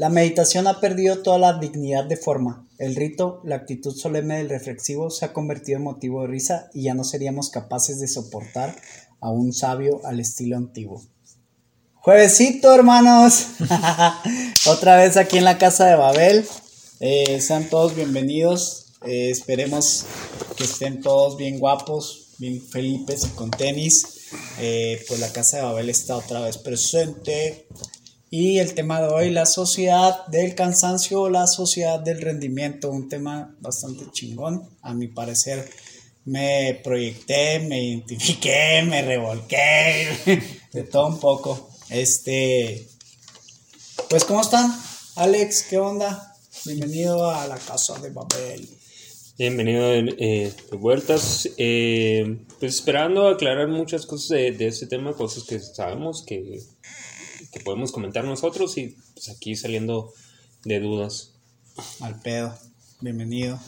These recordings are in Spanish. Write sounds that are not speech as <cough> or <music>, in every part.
La meditación ha perdido toda la dignidad de forma. El rito, la actitud solemne del reflexivo se ha convertido en motivo de risa y ya no seríamos capaces de soportar a un sabio al estilo antiguo. Juevesito, hermanos. <laughs> Otra vez aquí en la casa de Babel. Eh, sean todos bienvenidos. Eh, esperemos que estén todos bien guapos, bien felipes y con tenis. Eh, pues la casa de Babel está otra vez presente. Y el tema de hoy, la sociedad del cansancio, la sociedad del rendimiento, un tema bastante chingón, a mi parecer. Me proyecté, me identifiqué, me revolqué, <laughs> de todo un poco. Este, pues ¿cómo están? Alex, ¿qué onda? Bienvenido a la casa de Babel. Bienvenido eh, de vueltas. Eh, pues esperando aclarar muchas cosas de, de este tema, cosas que sabemos que que podemos comentar nosotros y pues aquí saliendo de dudas. Al pedo, bienvenido.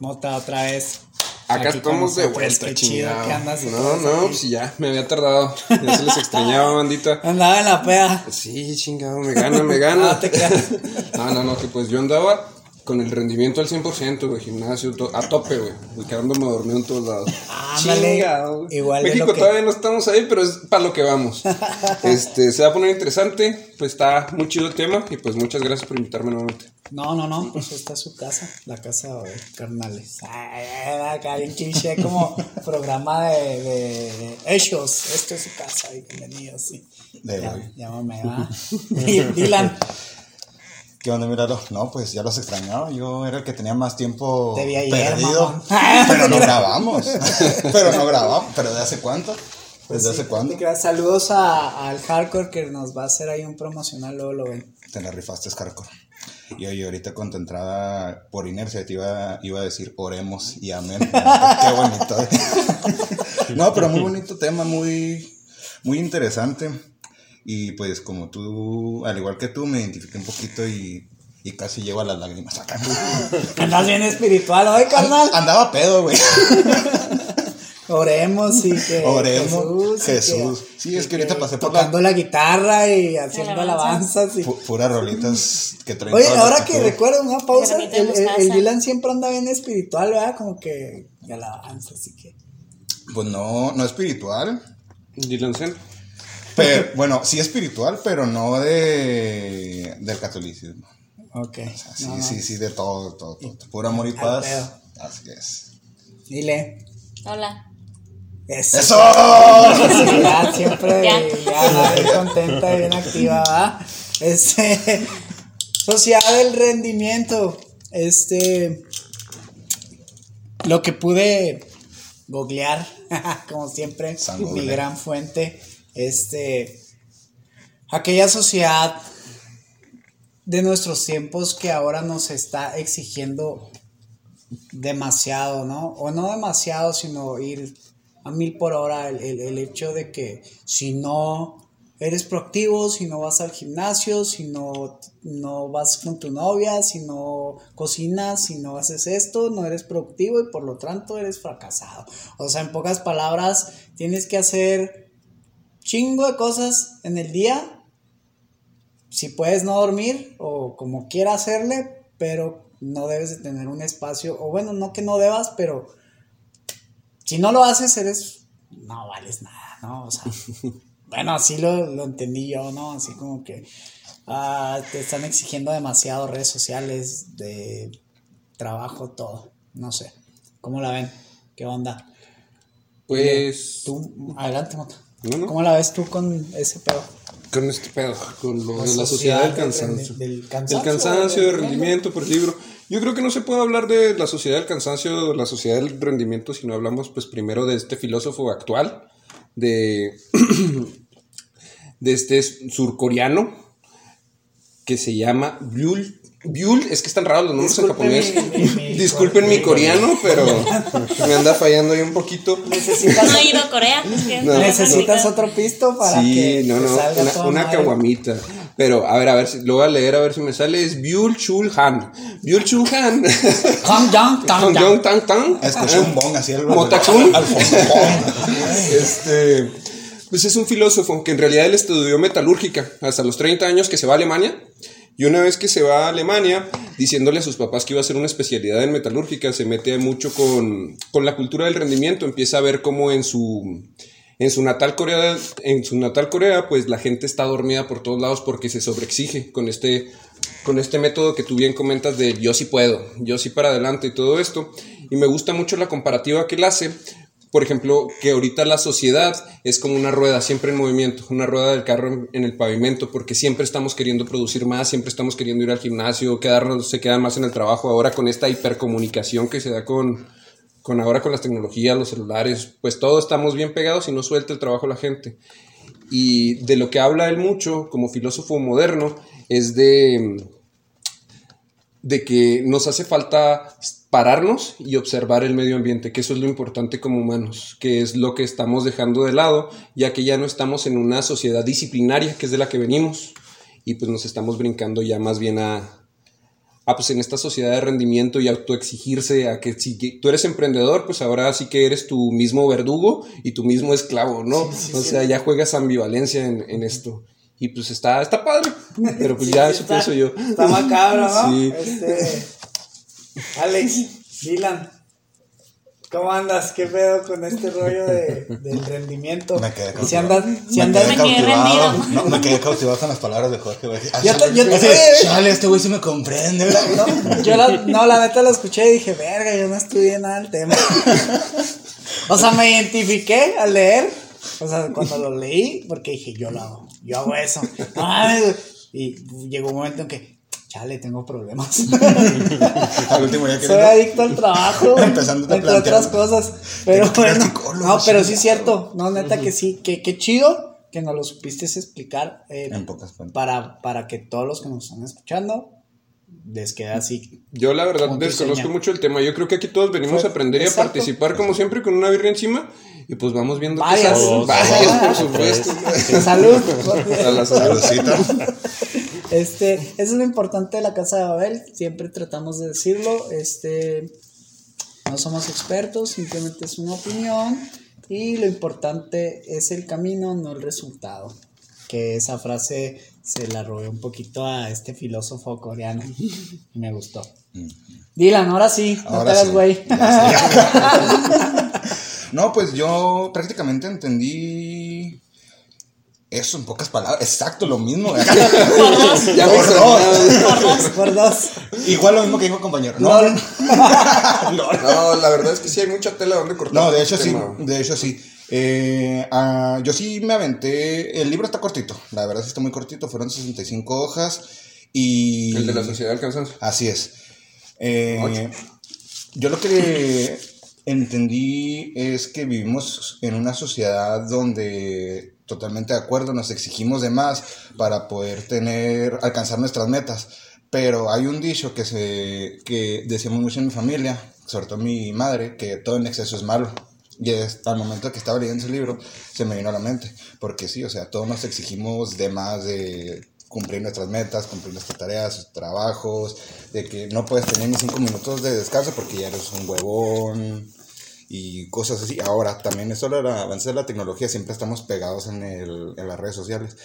Mota otra vez. Acá estamos de vuelta, chingado. No, no, pues ya, me había tardado. Ya se les extrañaba, <laughs> bandita. Andaba en la peda. Sí, chingado, me gana, me gana. no, <laughs> te <laughs> no, no, no, que pues yo andaba con el rendimiento al 100%, güey, gimnasio a tope, güey, y quedándome dormido en todos lados. Chingado. Igual México todavía no estamos ahí, pero es para lo que vamos. <laughs> este, se va a poner interesante, pues está muy chido el tema y pues muchas gracias por invitarme nuevamente. No, no, no, pues esta es su casa, la casa de carnales. Acá bien cliché como <laughs> programa de, de, hechos. Esta es su casa, bienvenidos, sí. De Llámame, va. <laughs> Dylan. ¿Qué onda, Miralo? No, pues ya los extrañaba. Yo era el que tenía más tiempo perdido. <laughs> pero no <laughs> grabamos. <laughs> pero no grabamos. ¿Pero de hace cuánto? ¿Desde hace cuándo? Saludos a, al Hardcore que nos va a hacer ahí un promocional, luego lo ven. Te la rifaste, Hardcore. Y oye, ahorita con tu entrada por inercia te iba, iba a decir oremos y amén. Qué bonito. no, pero muy bonito tema, muy, muy interesante. Y pues como tú, al igual que tú, me identifiqué un poquito y, y casi llevo a las lágrimas acá. <laughs> Andas bien espiritual hoy, carnal. andaba pedo, güey. <laughs> Oremos y que Oremos, Jesús. sí, es que, ahorita pasé por tocando la... guitarra y haciendo alabanzas. Y... Puras rolitas que traen. Oye, ahora que recuerdo una pausa, el, el, Dylan siempre anda bien espiritual, ¿verdad? Como que alabanza, así que. Pues no, no espiritual. Dylan Zen. Pero, bueno, sí espiritual, pero no de del catolicismo. Ok. sí, sí, sí, de todo, todo, todo. Puro amor y paz. Así es. Dile. Hola. Eso. ¡Eso! ya, siempre ya. ya contenta y bien activa, ¿va? Este, sociedad del rendimiento. Este, lo que pude googlear, <laughs> como siempre, mi gran fuente este, aquella sociedad de nuestros tiempos que ahora nos está exigiendo demasiado, ¿no? O no demasiado, sino ir a mil por hora. El, hecho de que si no eres proactivo, si no vas al gimnasio, si no, no vas con tu novia, si no cocinas, si no haces esto, no eres productivo y por lo tanto eres fracasado. O sea, en pocas palabras, tienes que hacer chingo de cosas en el día. Si puedes no dormir o como quiera hacerle, pero no debes de tener un espacio, o bueno, no que no debas, pero si no lo haces, eres, no vales nada, ¿no? O sea, <laughs> bueno, así lo, lo, entendí yo, ¿no? Así como que ah, te están exigiendo demasiado redes sociales, de trabajo, todo, no sé. ¿Cómo la ven? ¿Qué onda? Pues... Tú, adelante, Mota. ¿Cómo la ves tú con ese pedo? Con este pedo, con lo de la sociedad del cansancio. Del, cansancio. El cansancio, de rendimiento por libro. Yo creo que no se puede hablar de la sociedad del cansancio, de la sociedad del rendimiento, si no hablamos pues primero de este filósofo actual, de, <clears throat> de este surcoreano, que se llama Byul Byul, es que están raros los nombres en japonés. <laughs> Disculpen mi coreano, pero <laughs> me anda fallando ahí un poquito. ¿Necesitas... <laughs> No he ido a Corea. ¿Necesitas otro pisto para sí, que no, no, una, una caguamita. Pero, a ver, a ver, si, lo voy a leer a ver si me sale. Es Byul Chul Han. Byul Chul Han. Han Yang Tang Yang Tang Tang. Escuché un bong así algo. Motachun. este. Pues es un filósofo que en realidad él estudió metalúrgica hasta los 30 años que se va a Alemania Y una vez que se va a Alemania, diciéndole a sus papás que iba a hacer una especialidad en metalúrgica, se mete mucho con, con la cultura del rendimiento, empieza a ver cómo en su, en su natal Corea, en su natal Corea, pues la gente está dormida por todos lados porque se sobreexige con este, con este método que tú bien comentas de yo sí puedo, yo sí para adelante y todo esto. Y me gusta mucho la comparativa que él hace por ejemplo, que ahorita la sociedad es como una rueda siempre en movimiento, una rueda del carro en, el pavimento, porque siempre estamos queriendo producir más, siempre estamos queriendo ir al gimnasio, quedarnos, se quedan más en el trabajo. Ahora con esta hipercomunicación que se da con, con ahora con las tecnologías, los celulares, pues todos estamos bien pegados y no suelta el trabajo la gente. Y de lo que habla él mucho como filósofo moderno es de, de que nos hace falta pararnos y observar el medio ambiente, que eso es lo importante como humanos, que es lo que estamos dejando de lado, ya que ya no estamos en una sociedad disciplinaria, que es de la que venimos, y pues nos estamos brincando ya más bien a, a pues en esta sociedad de rendimiento y autoexigirse a que si tú eres emprendedor, pues ahora sí que eres tu mismo verdugo y tu mismo esclavo, ¿no? o sea, ya juegas ambivalencia en, en esto. Y pues está, está padre, <laughs> pero pues ya eso pienso yo. Está macabro, ¿no? <laughs> Sí. Este... Alex, Dylan, ¿cómo andas? ¿Qué pedo con este rollo de, del rendimiento? Me quedé cautivado. Si andas, si me, andas, quedé cautivado. No, me quedé cautivado con las palabras de Jorge. Ah, yo te, yo chale, este güey sí me comprende. No, yo la, no, la neta lo escuché y dije, verga, yo no estudié nada del tema. o sea, me identifiqué al leer. O sea, cuando lo leí, porque dije, yo lo hago, yo hago eso. y llegó un momento en que, chale, tengo problemas. <laughs> al último día Soy adicto al trabajo, <laughs> Empezando entre otras cosas. Pero bueno, no, pero sí es cierto. No, neta que sí, que qué chido que nos lo supiste explicar. Eh, en pocas para, para que todos los que nos están escuchando les quede así. Yo la verdad desconozco mucho el tema. Yo creo que aquí todos venimos a aprender y a participar como siempre con una birria encima y pues vamos viendo Varias. qué Varias, por supuesto. Salud. <laughs> A la saludcita. Este, eso es lo importante de la Casa de Babel, siempre tratamos de decirlo, este, no somos expertos, simplemente es una opinión y lo importante es el camino, no el resultado. Que esa frase se la robé un poquito a este filósofo coreano y me gustó. Dylan, ahora sí, no te hagas güey. <laughs> <laughs> no, pues yo prácticamente entendí eso en pocas palabras, exacto lo mismo. <laughs> por dos. <laughs> Ya por, dos. por dos. Igual lo mismo que dijo el compañero. <laughs> No. no, la verdad es que sí hay mucha tela donde cortar. No, de hecho sí, de hecho sí. Eh, ah, yo sí me aventé, el libro está cortito, la verdad sí está muy cortito, fueron 65 hojas y... El de la sociedad del cansancio. Así es. Eh, yo lo que entendí es que vivimos en una sociedad donde totalmente de acuerdo, nos exigimos de más para poder tener, alcanzar nuestras metas. Pero hay un dicho que, se, que decimos mucho en mi familia, sobre todo mi madre, que todo en exceso es malo. Y al momento que estaba leyendo ese libro, se me vino a la mente. Porque sí, o sea, todos nos exigimos de más de cumplir nuestras metas, cumplir nuestras tareas, trabajos, de que no puedes tener ni cinco minutos de descanso porque ya eres un huevón, y cosas así. Ahora, también eso el avance de la tecnología, siempre estamos pegados en, el, en las redes sociales.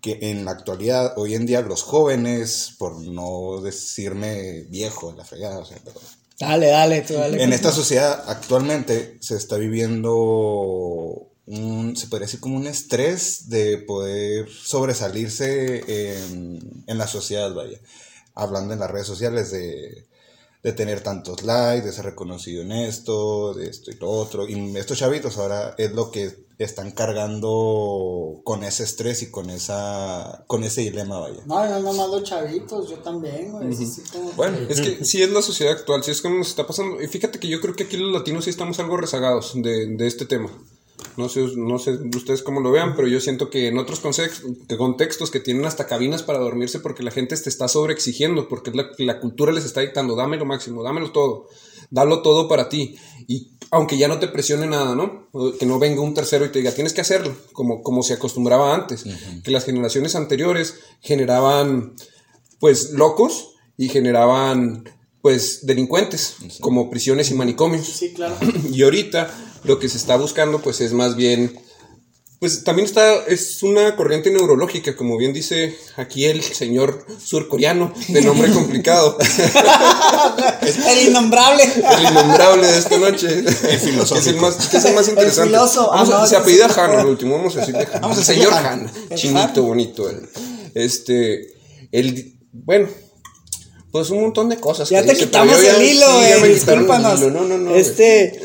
Que en la actualidad, hoy en día, los jóvenes, por no decirme viejo, la fregada, o sea, pero Dale, dale, tú dale. En esta sociedad actualmente se está viviendo un, se podría decir como un estrés de poder sobresalirse en, en la sociedad, vaya. Hablando en las redes sociales de de tener tantos likes, de ser reconocido en esto, de esto y lo otro. Y estos chavitos ahora es lo que están cargando con ese estrés y con esa con ese dilema, vaya. No, no, no, no los chavitos, yo también, Bueno, es que <laughs> sí es la sociedad actual, sí es como nos está pasando. Y fíjate que yo creo que aquí los latinos sí estamos algo rezagados de, de este tema. No sé, no sé ustedes cómo lo vean, pero yo siento que en otros contextos que tienen hasta cabinas para dormirse porque la gente te está sobreexigiendo, porque la, la cultura les está dictando, dame lo máximo, dámelo todo, dalo todo para ti. Y aunque ya no te presione nada, ¿no? Que no venga un tercero y te diga, tienes que hacerlo, como, como se acostumbraba antes, que las generaciones anteriores generaban, pues, locos y generaban pues delincuentes, como prisiones y manicomios. Sí, claro. <clears throat> Y ahorita lo que se está buscando pues es más bien pues también está, es una corriente neurológica, como bien dice aquí el señor surcoreano, de nombre <laughs> complicado. <laughs> el innombrable. El innombrable de esta noche. El filósofo. Es el más, es el más interesante. El ah, se apellida Han, el último, vamos a decirle Han. Vamos a señor Han. Chinito, bonito. El, este, el, bueno, pues un montón de cosas. Ya te quitamos el hilo, güey. Discúlpanos. No, no, no. Este.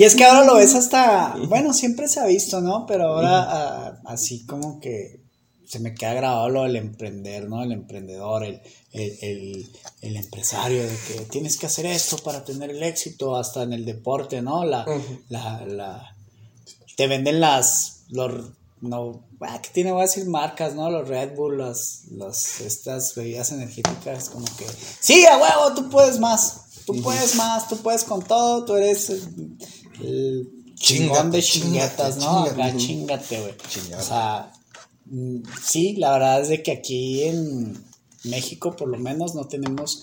Y es que ahora lo ves hasta, bueno, siempre se ha visto, ¿no? Pero ahora así como que se me queda grabado lo del emprender, ¿no? El emprendedor, el, el, empresario, de que tienes que hacer esto para tener el éxito, hasta en el deporte, ¿no? La, la, la, te venden las, los, no, ah, que tiene, voy a decir marcas, ¿no? Los Red Bull, las, las, estas bebidas energéticas, como que, sí, a huevo, tú puedes más, tú puedes más, tú puedes con todo, tú eres el chingón de chingatas, ¿no? Acá chingate, güey. O sea, mm, sí, la verdad es de que aquí en México por lo menos no tenemos,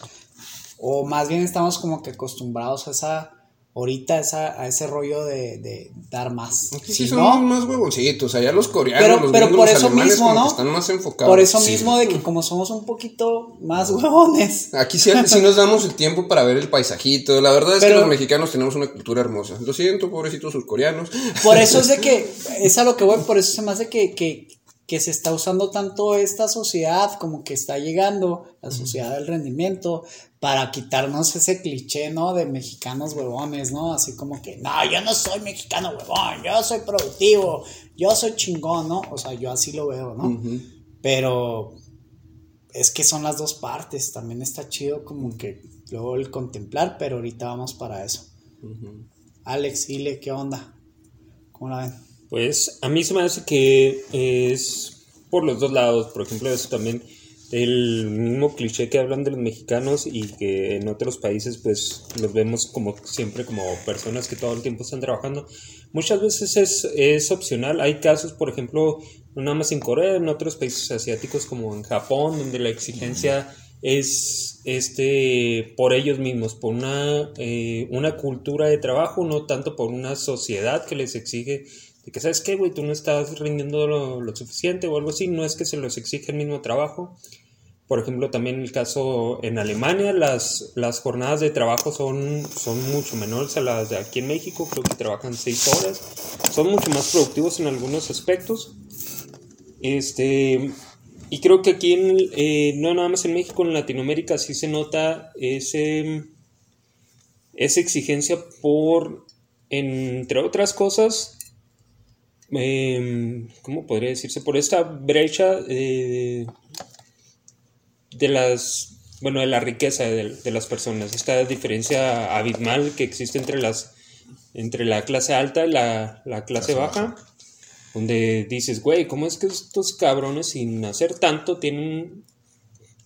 o más bien estamos como que acostumbrados a esa ahorita esa, a ese rollo de, de dar más. Sí, son más huevoncitos, allá los coreanos, pero, los pero por eso mismo, ¿no? están más enfocados. Por eso mismo de que como somos un poquito más huevones. <laughs> Aquí sí, nos damos el tiempo para ver el paisajito. La verdad es que los mexicanos tenemos una cultura hermosa. Lo siento, pobrecitos surcoreanos. Por eso es de que, <laughs> es a lo que voy, por eso se me hace que, que, que se está usando tanto esta sociedad como que está llegando, la sociedad del rendimiento, para quitarnos ese cliché, ¿no? De mexicanos huevones, ¿no? Así como que, no, yo no soy mexicano huevón, yo soy productivo, yo soy chingón, ¿no? O sea, yo así lo veo, ¿no? Pero es que son las dos partes, también está chido como que luego el contemplar, pero ahorita vamos para eso. Alex, dile, ¿qué onda? ¿Cómo la ven? Pues a mí se me hace que es por los dos lados, por ejemplo, eso también el mismo cliché que hablan de los mexicanos y que en otros países pues los vemos como siempre como personas que todo el tiempo están trabajando. Muchas veces es, es opcional. Hay casos, por ejemplo, nada más en Corea, en otros países asiáticos como en Japón, donde la exigencia es este por ellos mismos, por una, eh, una cultura de trabajo, no tanto por una sociedad que les exige que, ¿sabes qué, güey? Tú no estás rindiendo lo, suficiente o algo así. No es que se los exige el mismo trabajo. Por ejemplo, también el caso en Alemania, las, las jornadas de trabajo son, son mucho menores a las de aquí en México. Creo que trabajan seis horas. Son mucho más productivos en algunos aspectos. Este, y creo que aquí, en, eh, no nada más en México, en Latinoamérica sí se nota ese, esa exigencia por, entre otras cosas, eh, ¿cómo podría decirse? Por esta brecha de las, bueno, de la riqueza de, las personas, esta diferencia abismal que existe entre las, entre la clase alta y la, clase, baja, donde dices, güey, ¿cómo es que estos cabrones sin hacer tanto tienen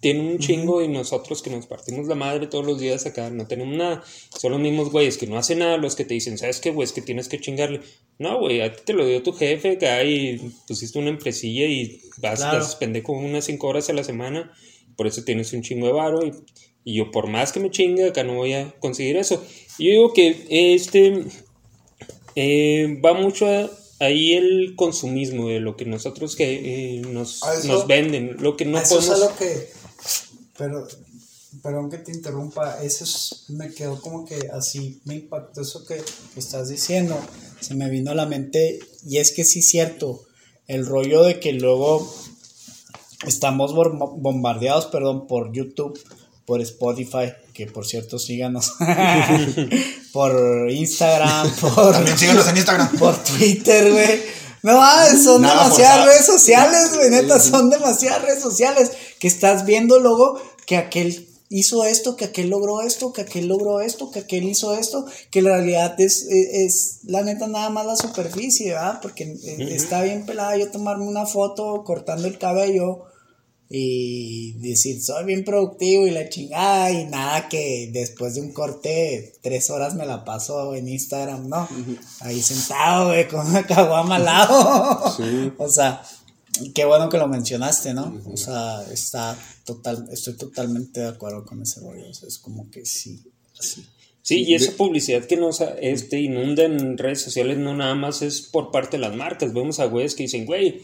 tienen un chingo y nosotros que nos partimos la madre todos los días acá no tenemos nada. Son los mismos güeyes que no hacen nada los que te dicen, ¿sabes qué, güey? Es que tienes que chingarle. No, güey, a ti te lo dio tu jefe, que ahí pusiste una empresilla y vas, a suspender como unas 5 horas a la semana. Por eso tienes un chingo de varo y, yo por más que me chingue acá no voy a conseguir eso. Yo digo que este eh, va mucho ahí el consumismo de lo que nosotros que eh, nos, nos, venden, lo que no podemos... lo que pero, perdón que te interrumpa, eso me quedó como que así, me impactó eso que estás diciendo, se me vino a la mente, y es que sí es cierto, el rollo de que luego estamos bombardeados, perdón, por YouTube, por Spotify, que por cierto síganos, <laughs> por Instagram, <laughs> por... También síganos en Instagram. <laughs> Por Twitter, güey. No, son demasiadas redes sociales, güey, neta, son demasiadas redes sociales que estás viendo luego que aquel hizo esto, que aquel logró esto, que aquel logró esto, que aquel hizo esto, que en realidad es, es, la neta nada más la superficie, ¿verdad? Porque eh, está bien pelada yo tomarme una foto cortando el cabello y decir soy bien productivo y la chingada y nada que después de un corte tres horas me la paso en Instagram, ¿no? Ahí sentado, güey, con una caguama al lado. <laughs> o sea, qué bueno que lo mencionaste, ¿no? O sea, está total, estoy totalmente de acuerdo con ese rollo. es como que sí, así. Sí, y esa publicidad que nos este, inunda en redes sociales no nada más es por parte de las marcas. Vemos a güeyes que dicen, güey,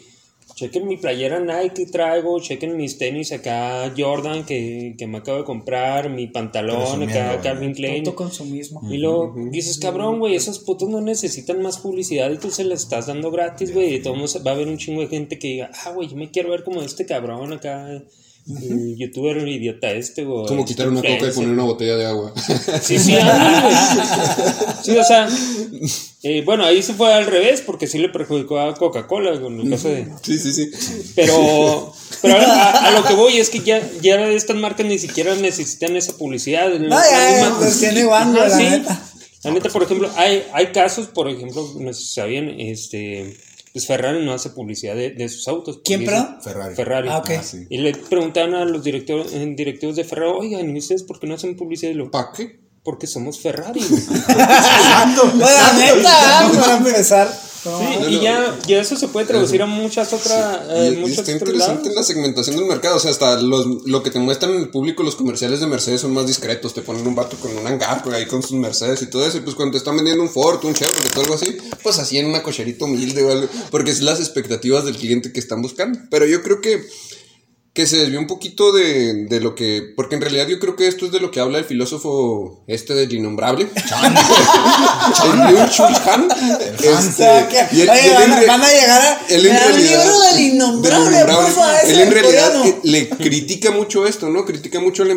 chequen mi playera Nike que traigo, chequen mis tenis acá Jordan que, que me acabo de comprar, mi pantalón acá Calvin Klein. consumismo. Y luego dices, cabrón, güey, esos putos no necesitan más publicidad y tú se les estás dando gratis, güey. Y todo va a haber un chingo de gente que diga, ah, güey, yo me quiero ver como este cabrón acá. El youtuber idiota este, güey. Como este quitar una coca y poner una botella de agua. Sí, sí, Sí, o sea. <laughs> Eh, bueno, ahí se fue al revés porque sí le perjudicó a Coca-Cola con el caso de. Sí, sí, sí. Pero, pero a, lo que voy es que ya, ya estas marcas ni siquiera necesitan esa publicidad. No, ya, los tiene igual, la neta. La neta, por ejemplo, hay, hay casos, por ejemplo, no sé si sabían, este pues Ferrari no hace publicidad de, sus autos. ¿Quién, perdón? Ferrari. Ferrari. Ah, okay. Ah, y le preguntaban a los directores, directivos de Ferrari, oigan, ¿y ustedes por qué no hacen publicidad? ¿Para qué? Porque somos Ferrari. <laughs> Exacto. la neta, para empezar. Sí, y ya, ya, eso se puede traducir a muchas otras. Eh, está interesante la segmentación del mercado. O sea, hasta los, lo que te muestran en el público, los comerciales de Mercedes son más discretos. Te ponen un vato con un hangar ahí con sus Mercedes y todo eso. Y pues cuando te están vendiendo un Ford, un Chevrolet o algo así, pues así en una cocherita humilde o algo. Porque es las expectativas del cliente que están buscando. Pero yo creo que que se desvió un poquito de, de, lo que. Porque en realidad yo creo que esto es de lo que habla el filósofo este del innombrable. <laughs> el Liu Han. Este, y Oye, van, a llegar a. el libro del innombrable, Él en realidad le critica mucho esto, ¿no? Critica mucho al,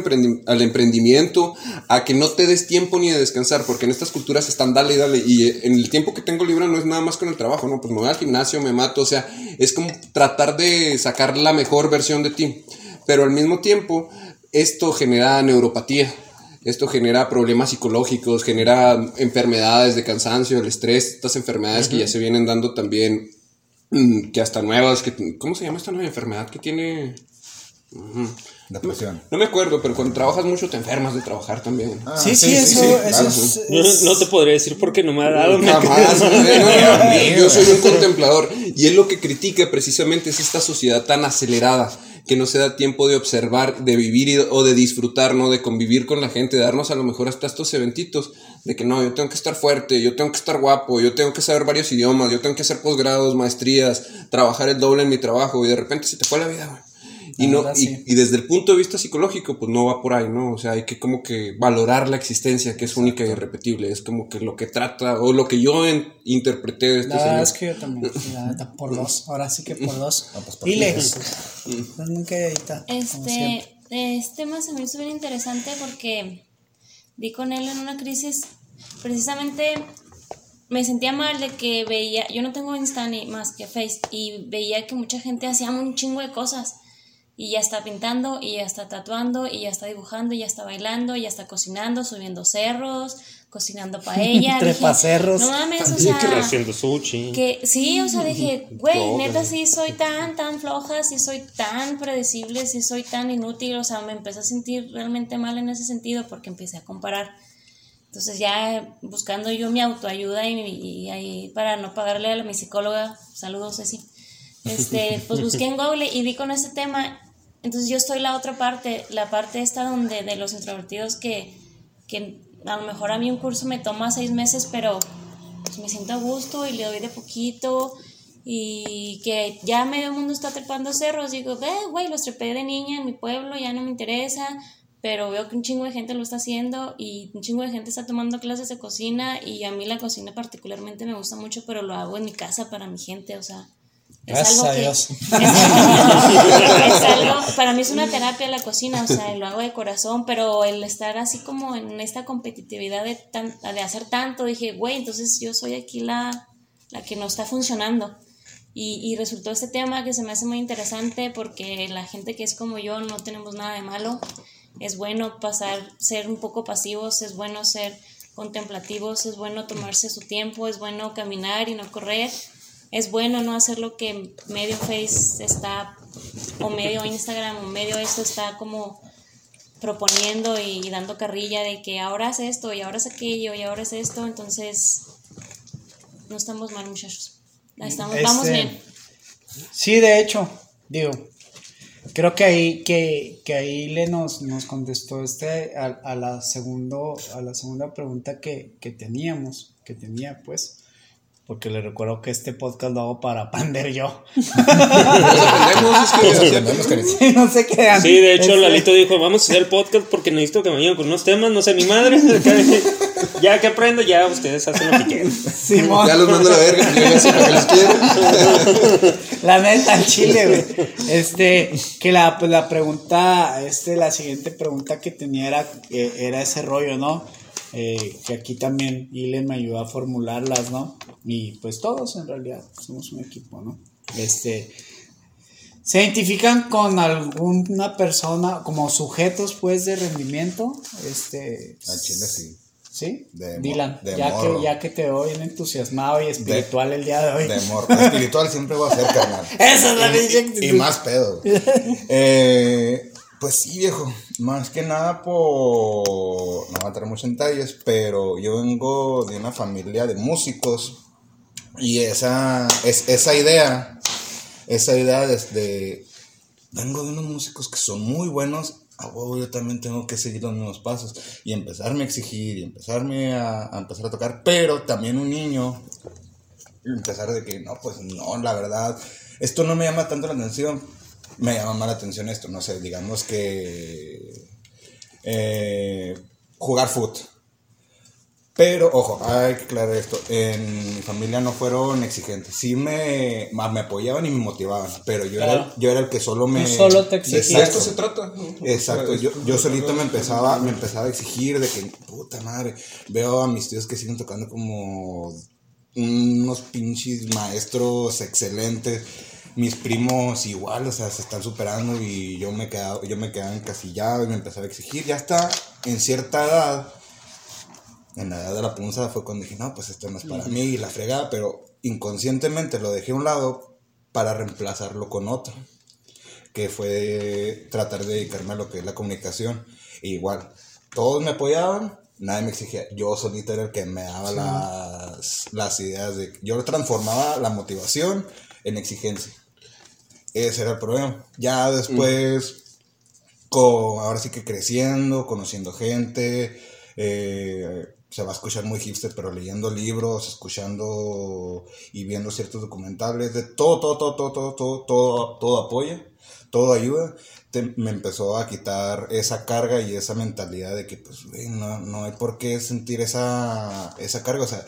al emprendimiento, a que no te des tiempo ni de descansar, porque en estas culturas están dale y dale. Y en el tiempo que tengo libre no es nada más con el trabajo, ¿no? Pues me voy al gimnasio, me mato, o sea, es como tratar de sacar la mejor versión de ti. Pero al mismo tiempo, esto genera neuropatía. Esto genera problemas psicológicos, genera enfermedades de cansancio, el estrés, estas enfermedades que ya se vienen dando también, mm, que hasta nuevas, que, ¿cómo se llama esta nueva enfermedad que tiene? Depresión. No, me acuerdo, pero cuando trabajas mucho te enfermas de trabajar también. Ah, sí, sí, eso, es, no, te podría decir porque no me ha dado. Jamás. <laughs> yo soy un contemplador. Y él lo que critica precisamente es esta sociedad tan acelerada que no se da tiempo de observar, de vivir o de disfrutar, ¿no? De convivir con la gente, de darnos a lo mejor hasta estos eventitos, de que no, yo tengo que estar fuerte, yo tengo que estar guapo, yo tengo que saber varios idiomas, yo tengo que hacer posgrados, maestrías, trabajar el doble en mi trabajo y de repente se te fue la vida, güey. Y, no, y, desde el punto de vista psicológico, pues no va por ahí, ¿no? O sea, hay que como que valorar la existencia, que es única y irrepetible. Es como que lo que trata, o lo que yo interpreté de este La verdad es que yo también, la por dos. Ahora sí que por dos. <laughs> Dile. Pues nunca Este, este tema se me hizo bien interesante porque vi con él en una crisis. Precisamente me sentía mal de que veía, yo no tengo Insta ni más que Face, y veía que mucha gente hacía un chingo de cosas y ya está pintando, y ya está tatuando, y ya está dibujando, y ya está bailando, y ya está cocinando, subiendo cerros, cocinando <laughs> paella. Trepa cerros. No mames, o sea. Que haciendo sushi. Que sí, o sea, dije, güey, neta sí soy tan, tan floja, sí soy tan predecible, sí soy tan inútil, o sea, me empecé a sentir realmente mal en ese sentido porque empecé a comparar. Entonces ya buscando yo mi autoayuda y, y ahí para no pagarle a mi psicóloga, saludos Ceci, este, pues busqué en Google y vi con ese tema entonces yo estoy la otra parte, la parte esta donde de los introvertidos que, que a lo mejor a mí un curso me toma seis meses, pero pues me siento a gusto y le doy de poquito y que ya medio mundo está trepando cerros, digo, ve, güey, los trepé de niña en mi pueblo, ya no me interesa, pero veo que un chingo de gente lo está haciendo y un chingo de gente está tomando clases de cocina y a mí la cocina particularmente me gusta mucho, pero lo hago en mi casa para mi gente, o sea, Gracias a Dios. <laughs> para mí es una terapia la cocina, o sea, lo hago de corazón, pero el estar así como en esta competitividad de, de hacer tanto, dije, güey, entonces yo soy aquí la, la que no está funcionando. Y, y, resultó este tema que se me hace muy interesante porque la gente que es como yo no tenemos nada de malo. Es bueno pasar, ser un poco pasivos, es bueno ser contemplativos, es bueno tomarse su tiempo, es bueno caminar y no correr es bueno no hacer lo que medio Face está, o medio Instagram, o medio esto está como proponiendo y dando carrilla de que ahora es esto, y ahora es aquello, y ahora es esto, entonces no estamos mal muchachos, estamos, vamos este, bien. Sí, de hecho, digo, Creo que ahí, que, que ahí le nos, nos contestó este a, a, la segundo, a la segunda pregunta que, que teníamos, que tenía pues. Porque le recuerdo que este podcast lo hago para pander yo. <laughs> <laughs> sí, no sé qué. Sí, de hecho, este Lalito dijo: Vamos a hacer el podcast porque necesito que me vayan con unos temas. No sé, mi madre. <laughs> ya que aprendo, ya ustedes hacen lo que quieran. Ya los mando a la verga. Yo ya sé para que los quiero. La neta, al chile, güey. Este, que la, pues, la pregunta, este, la siguiente pregunta que tenía era, eh, era ese rollo, ¿no? Eh, que aquí también Ile me ayudó a formularlas, ¿no? Y pues todos en realidad somos un equipo, ¿no? Este, ¿Se identifican con alguna persona como sujetos pues de rendimiento? Este, A Chile sí. ¿Sí? De Dylan, ya, que, ya que te veo bien entusiasmado y espiritual el día de hoy. De amor. Espiritual siempre voy a ser, carnal. <laughs> Esa es la Y, y más pedo. <laughs> eh, pues sí, viejo. Más que nada por. No voy a entrar mucho en detalles, pero yo vengo de una familia de músicos. Y esa, es, esa idea, esa idea desde. Vengo de unos músicos que son muy buenos. Ah, yo también tengo que seguir los mismos pasos. Y empezarme a exigir y empezarme a, a empezar a tocar. Pero también un niño. Empezar de que no, pues no, la verdad. Esto no me llama tanto la atención me llama más la atención esto, no sé, digamos que eh, jugar foot. Pero, ojo, hay que aclarar esto. En mi familia no fueron exigentes. Sí me, me apoyaban y me motivaban. Pero yo, era, yo era el que solo me. solo te exigía. esto se trata. Exacto. Yo, yo solito me empezaba, me empezaba a exigir de que, puta madre, veo a mis tíos que siguen tocando como unos pinches maestros excelentes mis primos igual, o sea, se están superando y yo me quedaba, yo me quedaba encasillado y me empezaba a exigir. Ya está en cierta edad, en la edad de la punza fue cuando dije, no, pues esto no es para mí y la fregada, pero inconscientemente lo dejé a un lado para reemplazarlo con otro, que fue tratar de dedicarme a lo que es la comunicación. E igual, todos me apoyaban, nadie me exigía, yo solito era el que me daba las, las ideas de... Yo transformaba la motivación en exigencia. Ese era el problema. Ya después, ahora sí que creciendo, conociendo gente, eh, se va a escuchar muy hipster, pero leyendo libros, escuchando y viendo ciertos documentales, de todo, todo, todo, todo, todo, todo, todo, todo apoya, todo ayuda. me empezó a quitar esa carga y esa mentalidad de que, pues, no, no hay por qué sentir esa, esa carga. O sea,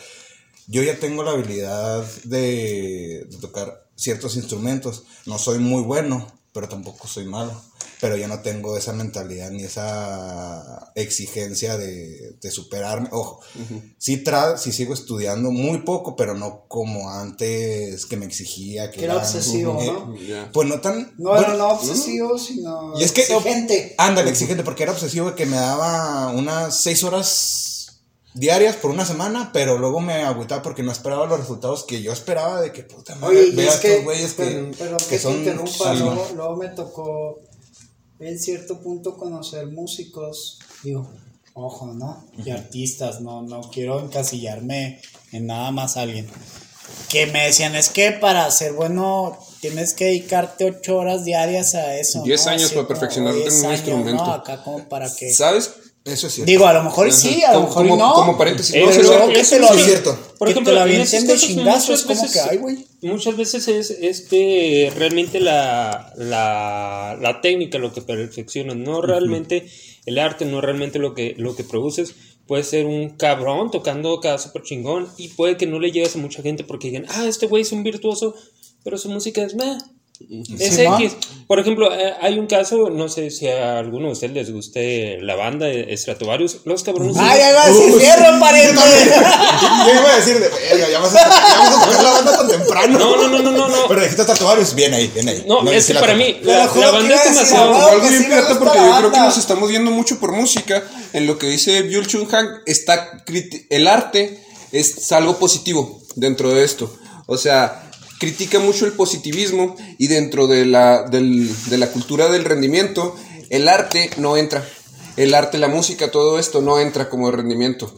yo ya tengo la habilidad de, tocar ciertos instrumentos. No soy muy bueno, pero tampoco soy malo. Pero yo no tengo esa mentalidad ni esa exigencia de, superarme. Ojo, sí, sigo estudiando muy poco, pero no como antes que me exigía. Que, era, obsesivo, ¿no? Pues no tan. No era no obsesivo, sino. Y es que. Exigente. Ándale, exigente, porque era obsesivo que me daba unas seis horas diarias por una semana, pero luego me agüitaba porque no esperaba los resultados que yo esperaba de que puta madre, vea estos güeyes que, pero, que, son interrumpa, luego, me tocó en cierto punto conocer músicos, digo, ojo, ¿no? Y artistas, no, no quiero encasillarme en nada más a alguien. Que me decían, es que para ser bueno tienes que dedicarte ocho horas diarias a eso. Diez años para perfeccionar un instrumento. ¿no? Acá como para que... ¿Sabes? Eso es cierto. Digo, a lo mejor sí, a lo mejor no. Como paréntesis. no, eso, es cierto. Por ejemplo, la de chingazo es como que, ay, güey. Muchas veces es este, realmente la, la, la técnica lo que perfecciona, no realmente el arte, no realmente lo que, lo que produces. Puede ser un cabrón tocando cada super chingón y puede que no le llegues a mucha gente porque digan, ah, este güey es un virtuoso, pero su música es meh. Es X. Por ejemplo, eh, hay un caso, no sé si a alguno de ustedes les guste la banda Stratovarius. Los cabrones. ¡Ay, ahí va a decir, cierro, pariente! <laughs> Yo iba a decir de verga, ya vas a, tocar la banda tan temprano. No, no, no, no, no. Pero dijiste Stratovarius, bien ahí, bien ahí. No, es que para mí, la, banda es demasiado. Algo bien pirata porque yo creo que nos estamos viendo mucho por música. En lo que dice Byul Chun Han, está el arte es algo positivo dentro de esto. O sea, critica mucho el positivismo y dentro de la, de la cultura del rendimiento, el arte no entra. El arte, la música, todo esto no entra como rendimiento.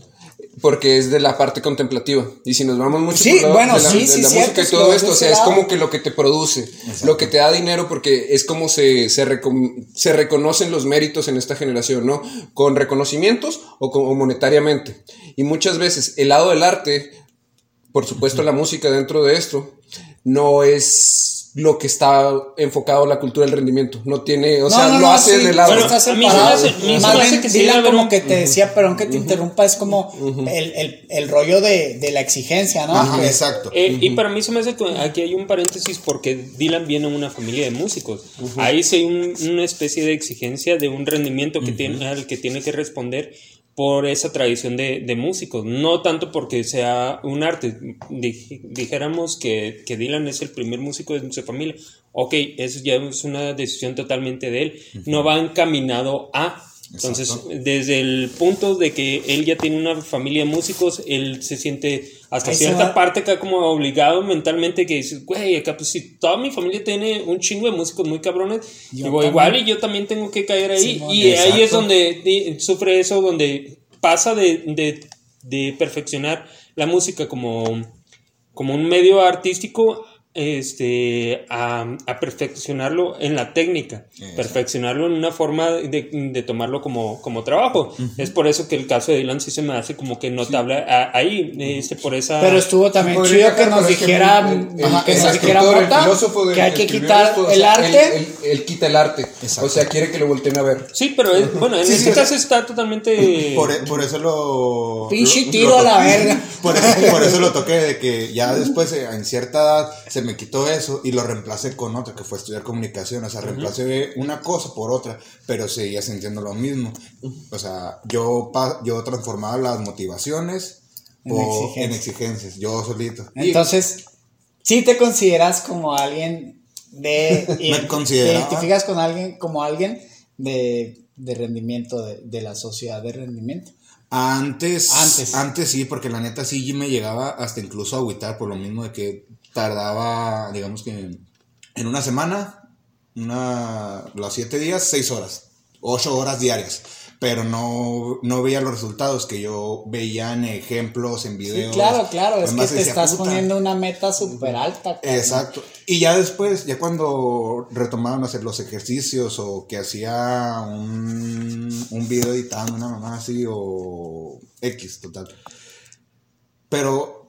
porque es de la parte contemplativa. Y si nos vamos mucho sí, por bueno, de la, sí, de la sí, música y todo es esto, o sea, es como que lo que te produce, lo que te da dinero, porque es como se, se, recom- se reconocen los méritos en esta generación, ¿no? Con reconocimientos o, con, o monetariamente. Y muchas veces el lado del arte, por supuesto la música dentro de esto, no es lo que está enfocado a la cultura del rendimiento. No tiene, o sea, no, lo no, hace sí, de lado. pero está a mí se me separado. Más me hace bien, que sí como un- que te decía, perdón que te interrumpa, es como el, el, el rollo de, de la exigencia, ¿no? Ajá, exacto. Eh, Y para mí se me hace que aquí hay un paréntesis porque Dylan viene de una familia de músicos. Ahí sí hay un- una especie de exigencia de un rendimiento que tiene, al que tiene que responder por esa tradición de, de músicos. No tanto porque sea un arte. Dij- dijéramos que, que Dylan es el primer músico de su familia. Ok, eso ya es una decisión totalmente de él. No va encaminado a... Entonces, Exacto. desde el punto de que él ya tiene una familia de músicos, él se siente hasta Ahí cierta parte acá como obligado mentalmente que dices, güey, acá pues si toda mi familia tiene un chingo de músicos muy cabrones, Yo digo, también. igual y yo también tengo que caer ahí. Y ahí es donde sufre eso, donde pasa de, de- de perfeccionar la música como, como un medio artístico este, a, a perfeccionarlo en la técnica, Exacto. perfeccionarlo en una forma de, de tomarlo como, como trabajo. Es por eso que el caso de Dylan sí se me hace como que notable a- ahí, este, por esa... Pero estuvo también chido que nos dijera, el- el- ajá, que nos dijera Mota, que hay que quitar esto, o el sea, arte. Él, él- él quita el arte. Exacto. O sea, quiere que lo volteen a ver. Sí, pero es- bueno, en Sí, este sí, o caso está totalmente... Por, e- por eso lo. Pinche lo- tiro lo a la verga. <laughs> Por eso, por eso lo toqué, de que ya después, en cierta edad, se me quitó eso y lo reemplacé con otra, que fue estudiar comunicación. O sea, reemplacé una cosa por otra, pero seguía sintiendo lo mismo. O sea, yo, yo transformaba las motivaciones En exigencias. en exigencias, yo solito. Entonces, sí te consideras como alguien de... <laughs> Me consideraba. Te identificas con alguien como alguien de, de rendimiento, de, de la sociedad de rendimiento. Antes, Antes. antes. sí, porque la neta sí me llegaba hasta incluso a agüitar por lo mismo de que tardaba, digamos que en una semana, una, los siete días, seis horas, ocho horas diarias. Pero no, no veía los resultados que yo veía en ejemplos, en Sí, videos. claro, claro, es que te decía, estás "Puta". poniendo una meta súper alta. Exacto. Y ya después, ya cuando retomaron hacer los ejercicios o que hacía un, un video editando una mamá así o X, total. Pero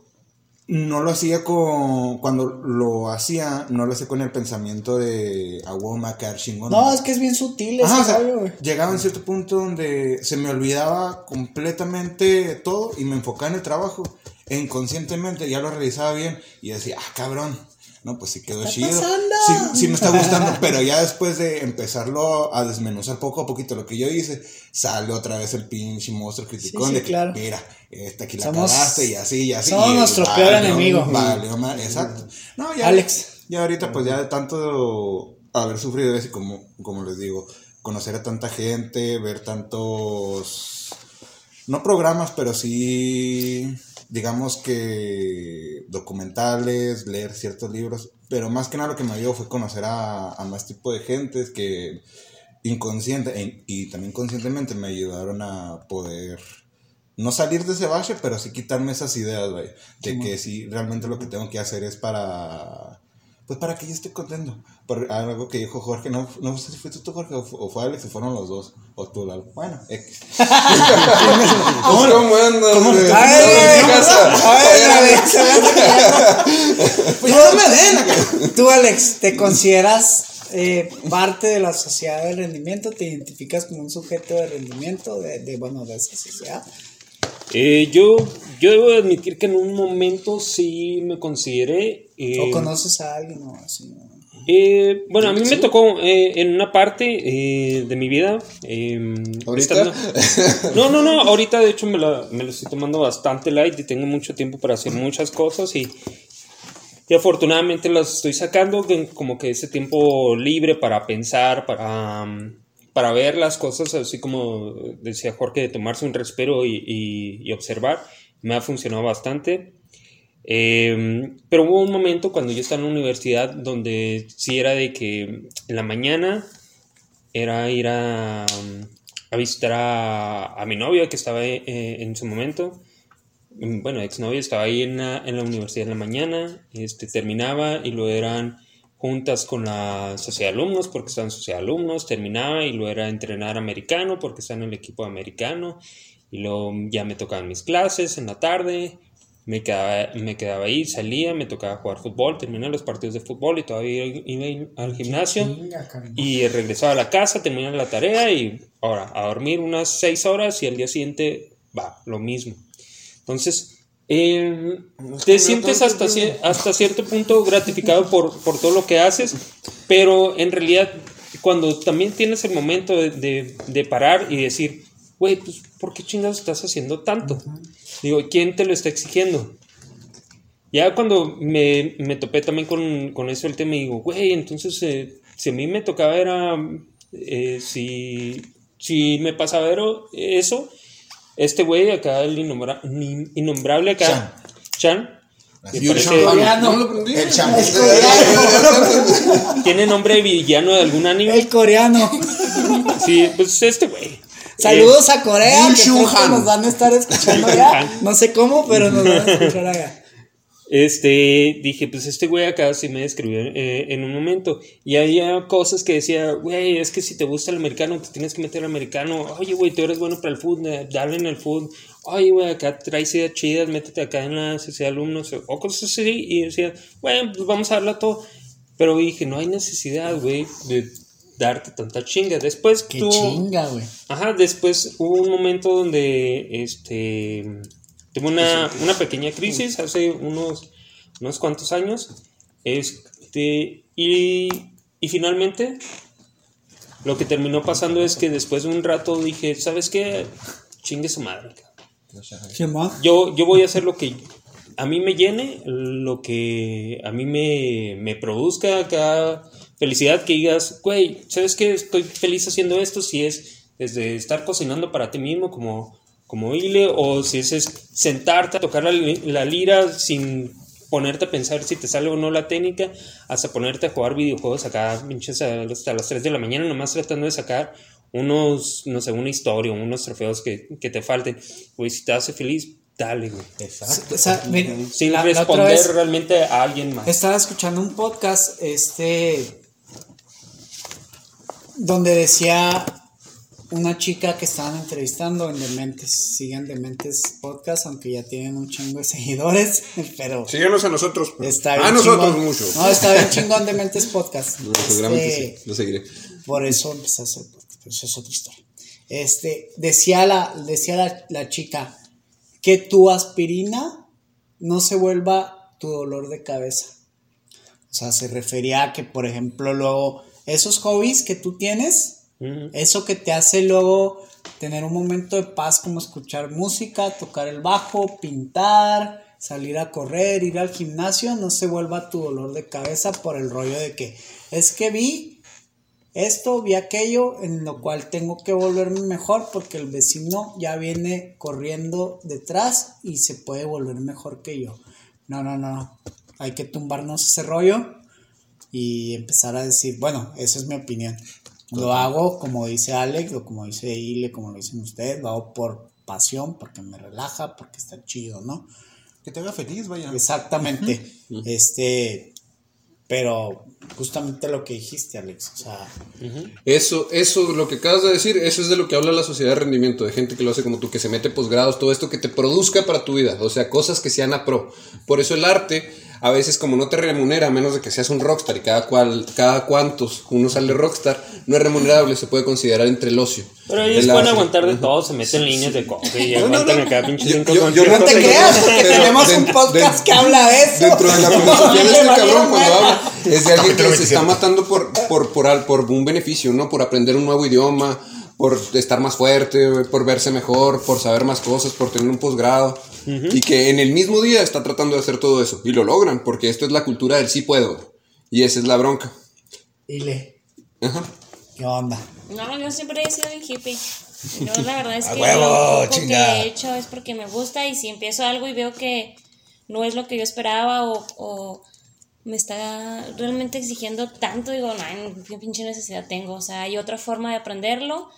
no lo hacía con, cuando lo hacía, no lo hacía con el pensamiento de a huevo me va a chingón. No, es que es bien sutil ese Ajá, o sea, rollo, güey. llegaba en cierto punto donde se me olvidaba completamente todo y me enfocaba en el trabajo. E inconscientemente ya lo realizaba bien y decía, ah, cabrón, no, pues sí quedó está chido. Sí, sí me está gustando, <laughs> pero ya después de empezarlo a desmenuzar poco a poquito lo que yo hice, sale otra vez el pinche monstruo criticón sí, de que, claro. mira, esta aquí la Somos- cagaste y así y así. somos y nuestro peor enemigo. Vale, exacto. No, ya, Alex. ya ahorita pues ya de tanto haber sufrido eso y como, como les digo, conocer a tanta gente, ver tantos, no programas, pero sí, digamos que documentales, leer ciertos libros, pero más que nada lo que me ayudó fue conocer a, a más tipo de gentes que inconsciente e- y también conscientemente me ayudaron a poder no salir de ese bache, pero sí quitarme esas ideas, güey, de que sí realmente lo que tengo que hacer es para pues para que yo esté contento. Por algo que dijo Jorge, no, no sé si fuiste tú, Jorge, o fu- o fue Alex, o fueron los dos, o tú, Lalo. Bueno, X. <laughs> ¿Cómo, ¿Cómo andas? hace que- Pues no me den acá. Tú, Alex, ¿te consideras eh, parte de la sociedad del rendimiento? ¿Te identificas como un sujeto de rendimiento de, de, bueno, de esa sociedad? Eh, yo, yo debo admitir que en un momento sí me consideré... eh, ¿O conoces a alguien o así? no? Eh, bueno, a mí me tocó eh, en una parte eh, de mi vida. eh, ¿Ahorita? No, no, no, ahorita de hecho me la, me la estoy tomando bastante light y tengo mucho tiempo para hacer muchas cosas y, y afortunadamente las estoy sacando como que ese tiempo libre para pensar, para, para ver las cosas, así como decía Jorge, de tomarse un respiro y, y- y observar. Me ha funcionado bastante. Eh, pero hubo un momento cuando yo estaba en la universidad donde sí era de que en la mañana era ir a, a visitar a, a mi novia que estaba eh, en su momento mm, bueno, exnovia estaba ahí en la, en la universidad en la mañana, este, terminaba y lo eran juntas con la sociedad de alumnos porque están en sociedad de alumnos, terminaba y lo era entrenar americano porque está en el equipo americano y luego ya me tocaban mis clases en la tarde, me quedaba, me quedaba ahí, salía, me tocaba jugar fútbol, terminaba los partidos de fútbol y todavía iba al gimnasio y regresaba a la casa, terminaba la tarea y ahora a dormir unas seis horas y al día siguiente va, lo mismo. Entonces, eh, te sientes hasta, hasta cierto punto gratificado por, por, todo lo que haces, pero en realidad cuando también tienes el momento de, de, parar y decir, güey, pues ¿por qué chingados estás haciendo tanto? Digo, ¿quién te lo está exigiendo? Ya cuando me, me topé también con, con, eso el tema, digo, güey, entonces eh, si a mí me tocaba era, eh, si, si me pasaba eso, este güey acá, el innombrable acá, Chan. ¿Tiene nombre de villano de algún anime? El coreano. Sí, pues este güey. Saludos a Corea, que nos van a estar escuchando ya. <laughs> No sé cómo, pero nos van a escuchar allá. Este, dije, pues este güey acá sí me describió eh, en un momento. Y había cosas que decía, güey, es que si te gusta el americano, te tienes que meter al americano. Oye, güey, tú eres bueno para el fútbol, eh, dale en el fútbol. Oye, güey, acá traes ideas chidas, métete acá en la sociedad de alumnos o cosas así. Y decía, bueno, pues vamos a darlo todo. Pero dije, no hay necesidad, güey, de darte tanta chinga. Después Qué chinga, güey. Ajá, después hubo un momento donde, este Tuve una, una, pequeña crisis hace unos, unos cuantos años. Este, y, y finalmente, lo que terminó pasando es que después de un rato dije, ¿sabes qué? Chingue su madre. Yo, yo voy a hacer lo que a mí me llene, lo que a mí me, me produzca acá felicidad, que digas, güey, ¿sabes qué? Estoy feliz haciendo esto, si es desde estar cocinando para ti mismo, como como hile, o si es, sentarte a tocar la, lira sin ponerte a pensar si te sale o no la técnica, hasta ponerte a jugar videojuegos acá, pinches, hasta las 3 de la mañana, nomás tratando de sacar unos, no sé, una historia, unos trofeos que, que te falten. Güey, si te hace feliz, dale, güey. Exacto. Sin responder realmente a alguien más. Estaba escuchando un podcast, este, donde decía una chica que estaban entrevistando en Dementes. Sigan Dementes Podcast, aunque ya tienen un chingo de <laughs> seguidores, pero... Síguenos a nosotros. A nosotros mucho. No, está bien chingón Dementes Podcast. <laughs> No, seguramente este, Lo seguiré. Por eso empecé a hacer podcast, pero eso es otra historia. Este, decía la, decía la, la chica que tu aspirina no se vuelva tu dolor de cabeza. O sea, se refería a que, por ejemplo, luego esos hobbies que tú tienes eso que te hace luego tener un momento de paz como escuchar música, tocar el bajo, pintar, salir a correr, ir al gimnasio, no se vuelva tu dolor de cabeza por el rollo de que es que vi esto, vi aquello, en lo cual tengo que volverme mejor porque el vecino ya viene corriendo detrás y se puede volver mejor que yo. No, no, no, hay que tumbarnos ese rollo y empezar a decir, bueno, esa es mi opinión. Lo hago como dice Alex o como dice Ile, como lo dicen ustedes, lo hago por pasión, porque me relaja, porque está chido, ¿no? Que te haga feliz, vaya. Exactamente. Este, pero justamente lo que dijiste, Alex, o sea... Eso, eso, lo que acabas de decir, eso es de lo que habla la sociedad de rendimiento, de gente que lo hace como tú, que se mete posgrados, todo esto que te produzca para tu vida, o sea, cosas que sean a pro. Por eso el arte a veces como no te remunera, a menos de que seas un rockstar y cada cual, cada cuantos uno sale rockstar, no es remunerable, se puede considerar entre el ocio. Pero ellos pueden aguantar de todo, se meten en líneas de coge y aguantan acá pinche cinco yo, No te creas, porque tenemos un podcast que habla de eso. Dentro de la filosofía de este cabrón cuando habla, es de alguien que se está matando por, por, por, por un beneficio, ¿no? Por aprender un nuevo idioma, por estar más fuerte, por verse mejor, por saber más cosas, por tener un posgrado. Y que en el mismo día está tratando de hacer todo eso. Y lo logran, porque esto es la cultura del sí puedo. Y esa es la bronca. Dile. Ajá. ¿Qué onda? No, yo siempre he sido un hippie. Yo la verdad es que lo que he hecho es porque me gusta y si empiezo algo y veo que no es lo que yo esperaba o, o me está realmente exigiendo tanto, digo, no, qué pinche necesidad tengo. O sea, hay otra forma de aprenderlo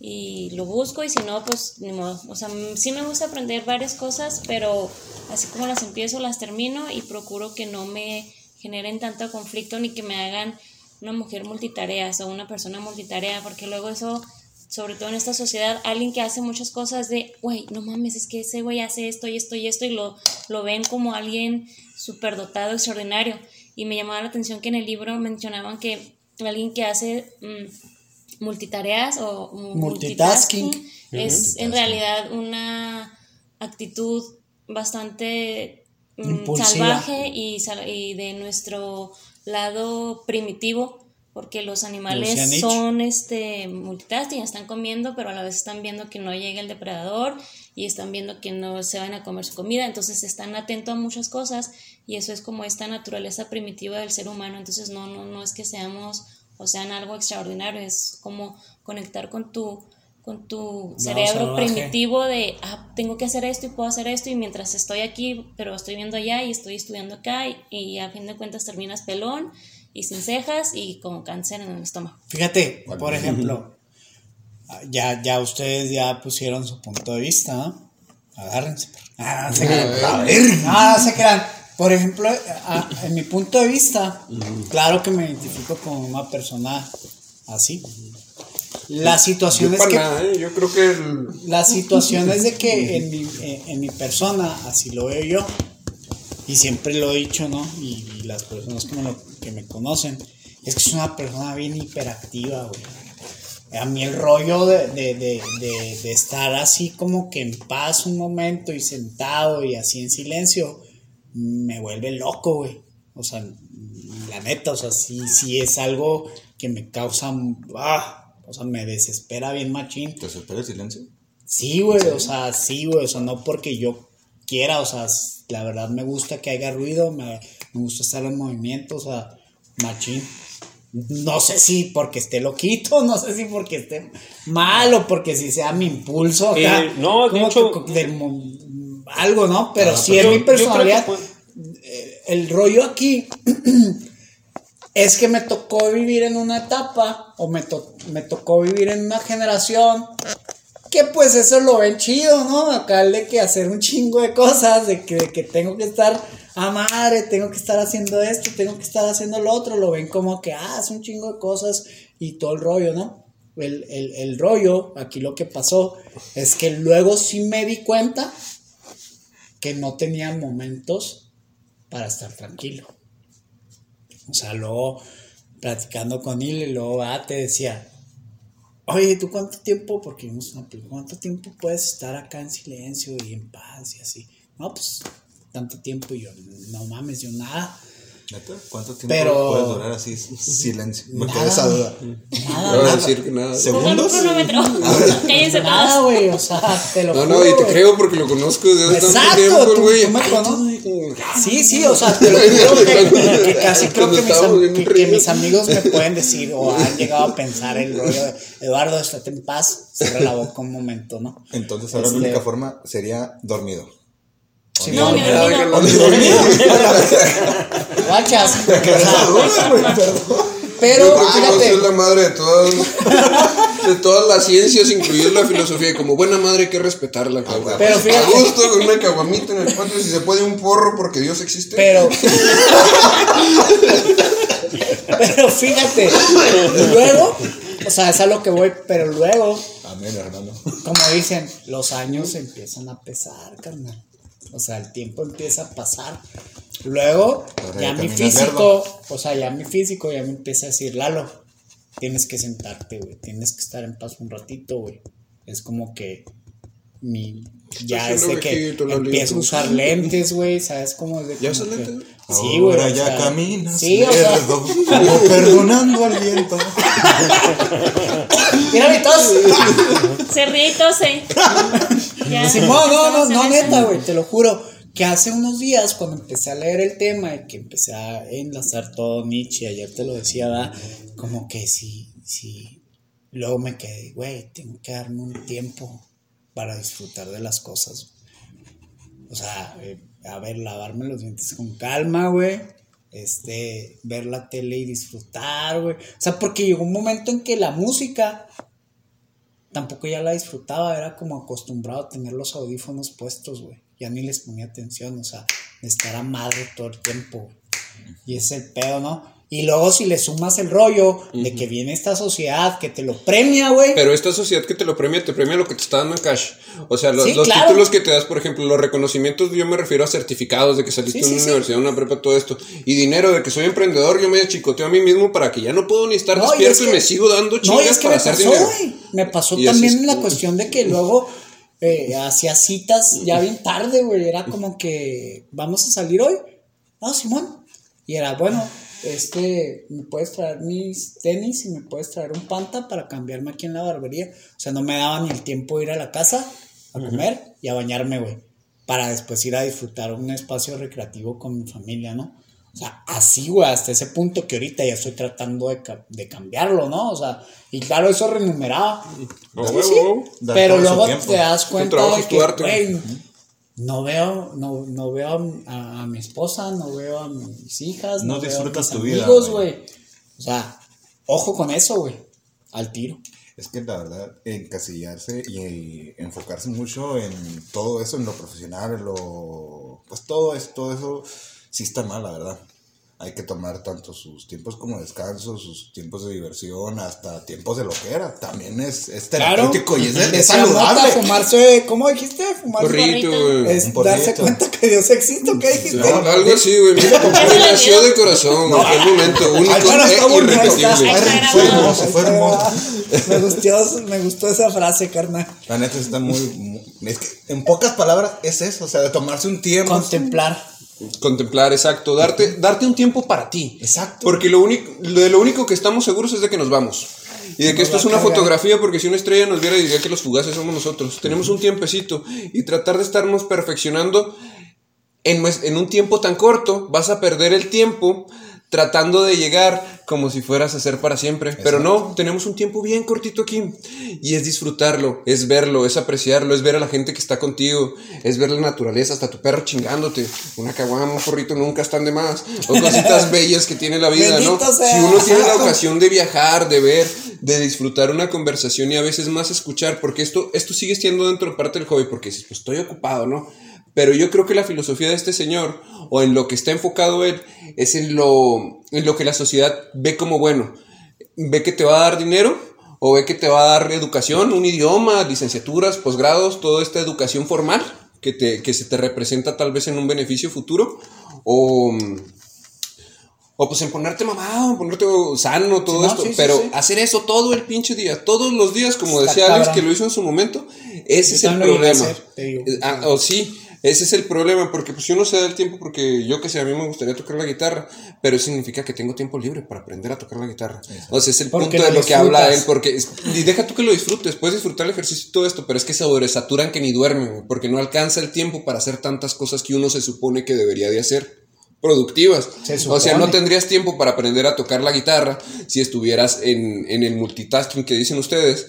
y lo busco y si no, pues ni modo. O sea, sí me gusta aprender varias cosas, pero así como las empiezo, las termino y procuro que no me generen tanto conflicto ni que me hagan una mujer multitareas o una persona multitarea, porque luego eso, sobre todo en esta sociedad, alguien que hace muchas cosas de, güey, no mames, es que ese güey hace esto y esto y esto y lo, lo ven como alguien superdotado, extraordinario. Y me llamaba la atención que en el libro mencionaban que alguien que hace... Mm, multitareas o multitasking, es en realidad una actitud bastante mm, salvaje y, y, de nuestro lado primitivo porque los animales son este multitasking, están comiendo, pero a la vez están viendo que no llega el depredador y están viendo que no se van a comer su comida, entonces están atentos a muchas cosas y eso es como esta naturaleza primitiva del ser humano, entonces no no no es que seamos o sea, en algo extraordinario, es como conectar con tu, con tu cerebro primitivo de, ah, tengo que hacer esto y puedo hacer esto y mientras estoy aquí, pero estoy viendo allá y estoy estudiando acá y, a fin de cuentas terminas pelón y sin cejas y con cáncer en el estómago. Fíjate, por ejemplo, <laughs> ya, ya ustedes ya pusieron su punto de vista, ¿no? Agárrense. Ah, no se crean. Ah, no se crean. Por ejemplo, en mi punto de vista, claro que me identifico con una persona así. La situación es que. ¿eh? yo creo que. La situación es de que en mi, en mi, persona, así lo veo yo, y siempre lo he dicho, ¿no? Y, las personas que me, que me conocen, es que es una persona bien hiperactiva, güey. A mí el rollo de, de, de, de, estar así como que en paz un momento y sentado y así en silencio, me vuelve loco, güey. O sea, la neta, o sea, sí, es algo que me causa, ah, o sea, me desespera bien machín. ¿Te desespera el silencio? Sí, güey, o sea, sí, güey, o sea, no porque yo quiera, o sea, la verdad me gusta que haya ruido, me, gusta estar en movimiento, o sea, machín. No sé si porque esté loquito, <laughs> no sé si porque esté mal o porque si sea mi impulso acá. Eh, no, de hecho, algo, ¿no? Pero si es mi personalidad, eh, el rollo aquí <clears throat> es que me tocó vivir en una etapa o me, me tocó vivir en una generación que pues eso lo ven chido, ¿no? Acá de que hacer un chingo de cosas, de que, que tengo que estar a madre, tengo que estar haciendo esto, tengo que estar haciendo lo otro, lo ven como que, ah, es un chingo de cosas y todo el rollo, ¿no? El, el, el rollo, aquí lo que pasó es que luego sí me di cuenta que no tenían momentos para estar tranquilo. O sea, luego platicando con él y luego ah, te decía, oye, ¿tú cuánto tiempo? Porque ¿cuánto tiempo puedes estar acá en silencio y en paz y así? No, pues tanto tiempo y yo, no mames, yo nada. ¿Cuánto tiempo Pero, puedes durar así silencio? Me queda esa duda. Nada, no voy a decir que nada. ¿Segundos? <laughs> Cállense Nada, güey, o sea, te lo No, no, y te creo porque lo conozco desde hace tanto tiempo, güey. Tú, me conoces. Sí, sí, o sea, te lo juro que, casi <laughs> creo que mis, que, mis, amigos me <laughs> pueden decir o han llegado a pensar el rollo de Eduardo, estate en paz, cierra la boca un momento, ¿no? Entonces ahora la única este forma sería dormido. Sí, no, ni <laughs> Guachas. Pero, fíjate. es la madre de todas, de todas las ciencias, incluyendo la filosofía. Y como buena madre hay que respetarla, cabrón. Pero fíjate. A gusto, con una caguamita en el patio, si se puede un porro porque Dios existe. Pero. <laughs> pero fíjate. Luego, o sea, es a lo que voy, pero luego. Amén, hermano. Como dicen, los años empiezan a pesar, carnal. O sea, el tiempo empieza a pasar. Luego, ya mi físico, o sea, ya mi físico ya me empieza a decir, Lalo, tienes que sentarte, güey, tienes que estar en paz un ratito, güey. Es como que mi ya es de que empiezo a usar <laughs> lentes, güey, ¿sabes cómo es de ¿Ya usas lentes? Sí, güey. Ahora ya caminas. Sí, o sea, como <laughs> perdonando al viento. <laughs> Mira mi tos. Cerritos, eh. no, no, no, no, neta, güey, te lo juro. Que hace unos días, cuando empecé a leer el tema y que empecé a enlazar todo Nietzsche, ayer te lo decía, ¿verdad? Como que sí, sí. Luego me quedé, güey, tengo que darme un tiempo para disfrutar de las cosas. O sea, eh, a ver, lavarme los dientes con calma, güey. Este, ver la tele y disfrutar, güey. O sea, porque llegó un momento en que la música tampoco ya la disfrutaba, era como acostumbrado a tener los audífonos puestos, güey. Ya ni les ponía atención, o sea, de estar a madre todo el tiempo. Y es el pedo, ¿no? Y luego si le sumas el rollo de que viene esta sociedad que te lo premia, güey. Pero esta sociedad que te lo premia, te premia lo que te está dando en cash. O sea, los, títulos que te das, por ejemplo, los reconocimientos, yo me refiero a certificados de que saliste de una universidad, una prepa, todo esto. Y dinero de que soy emprendedor, yo me chicoteo a mí mismo para que ya no puedo ni estar despierto y, me sigo dando chingas para hacer dinero. Me pasó también la cuestión de que luego eh, hacía citas ya bien tarde, güey. Era como que, vamos a salir hoy. No, Simón. Y era, bueno, este, me puedes traer mis tenis y me puedes traer un panta para cambiarme aquí en la barbería. O sea, no me daba ni el tiempo de ir a la casa a comer y a bañarme, güey. Para después ir a disfrutar un espacio recreativo con mi familia, ¿no? O sea, así, güey, hasta ese punto que ahorita ya estoy tratando de, de cambiarlo, ¿no? O sea, y claro, eso remuneraba. pero luego te das cuenta de que, no veo, no, no veo a, mi esposa, no veo a mis hijas, no, disfrutas tu amigos, güey. O sea, ojo con eso, güey. Al tiro. Es que la verdad, encasillarse y enfocarse mucho en todo eso, en lo profesional, en lo. Pues todo eso, todo eso sí está mal, la verdad hay que tomar tanto sus tiempos como descanso, sus tiempos de diversión, hasta tiempos de lo que era. También es, es terapéutico y es, <laughs> es saludable. fumarse, ¿cómo dijiste? Fumar Porrito, Es darse cuenta que Dios existe, ¿qué dijiste? algo así, güey. Me <laughs> nació de corazón, no, el momento único e irrepetible. Fue hermoso, fue hermoso. Me gustó, me gustó esa frase, carnal. La neta está muy, muy es que, en pocas palabras, es eso, o sea, de tomarse un tiempo. Contemplar. Contemplar, exacto. Darte, darte un tiempo para ti. Exacto. Porque lo único, de lo único que estamos seguros es de que nos vamos. Y de que esto es una fotografía, porque si una estrella nos viera diría que los fugaces somos nosotros. Tenemos un tiempecito y tratar de estarnos perfeccionando en, en un tiempo tan corto, vas a perder el tiempo tratando de llegar como si fueras a ser para siempre. Pero no, tenemos un tiempo bien cortito aquí. Y es disfrutarlo, es verlo, es apreciarlo, es ver a la gente que está contigo, es ver la naturaleza, hasta tu perro chingándote. Una caguama, un forrito nunca están de más. O <laughs> cositas bellas que tiene la vida, ¿no? Si uno tiene la ocasión de viajar, de ver, de disfrutar una conversación y a veces más escuchar, porque esto, esto sigue siendo dentro de parte del hobby, porque pues estoy ocupado, ¿no? Pero yo creo que la filosofía de este señor, o en lo que está enfocado él, es en lo, en lo que la sociedad ve como bueno. Ve que te va a dar dinero, o ve que te va a dar educación, un idioma, licenciaturas, posgrados, toda esta educación formal que, te, que se te representa tal vez en un beneficio futuro, o, o pues en ponerte mamado, en ponerte sano, todo esto, pero hacer eso todo el pinche día, todos los días, como decía Alex que lo hizo en su momento, ese es el problema. Ah, o sí, ese es el problema, porque pues yo no sé del tiempo, porque yo que sé, a mí me gustaría tocar la guitarra, pero eso significa que tengo tiempo libre para aprender a tocar la guitarra. O sea, es el punto de lo que habla él, porque, y deja tú que lo disfrutes, puedes disfrutar el ejercicio y todo esto, pero es que se sobresaturan que ni duermen, porque no alcanza el tiempo para hacer tantas cosas que uno se supone que debería de hacer productivas. O sea, no tendrías tiempo para aprender a tocar la guitarra si estuvieras en, en el multitasking que dicen ustedes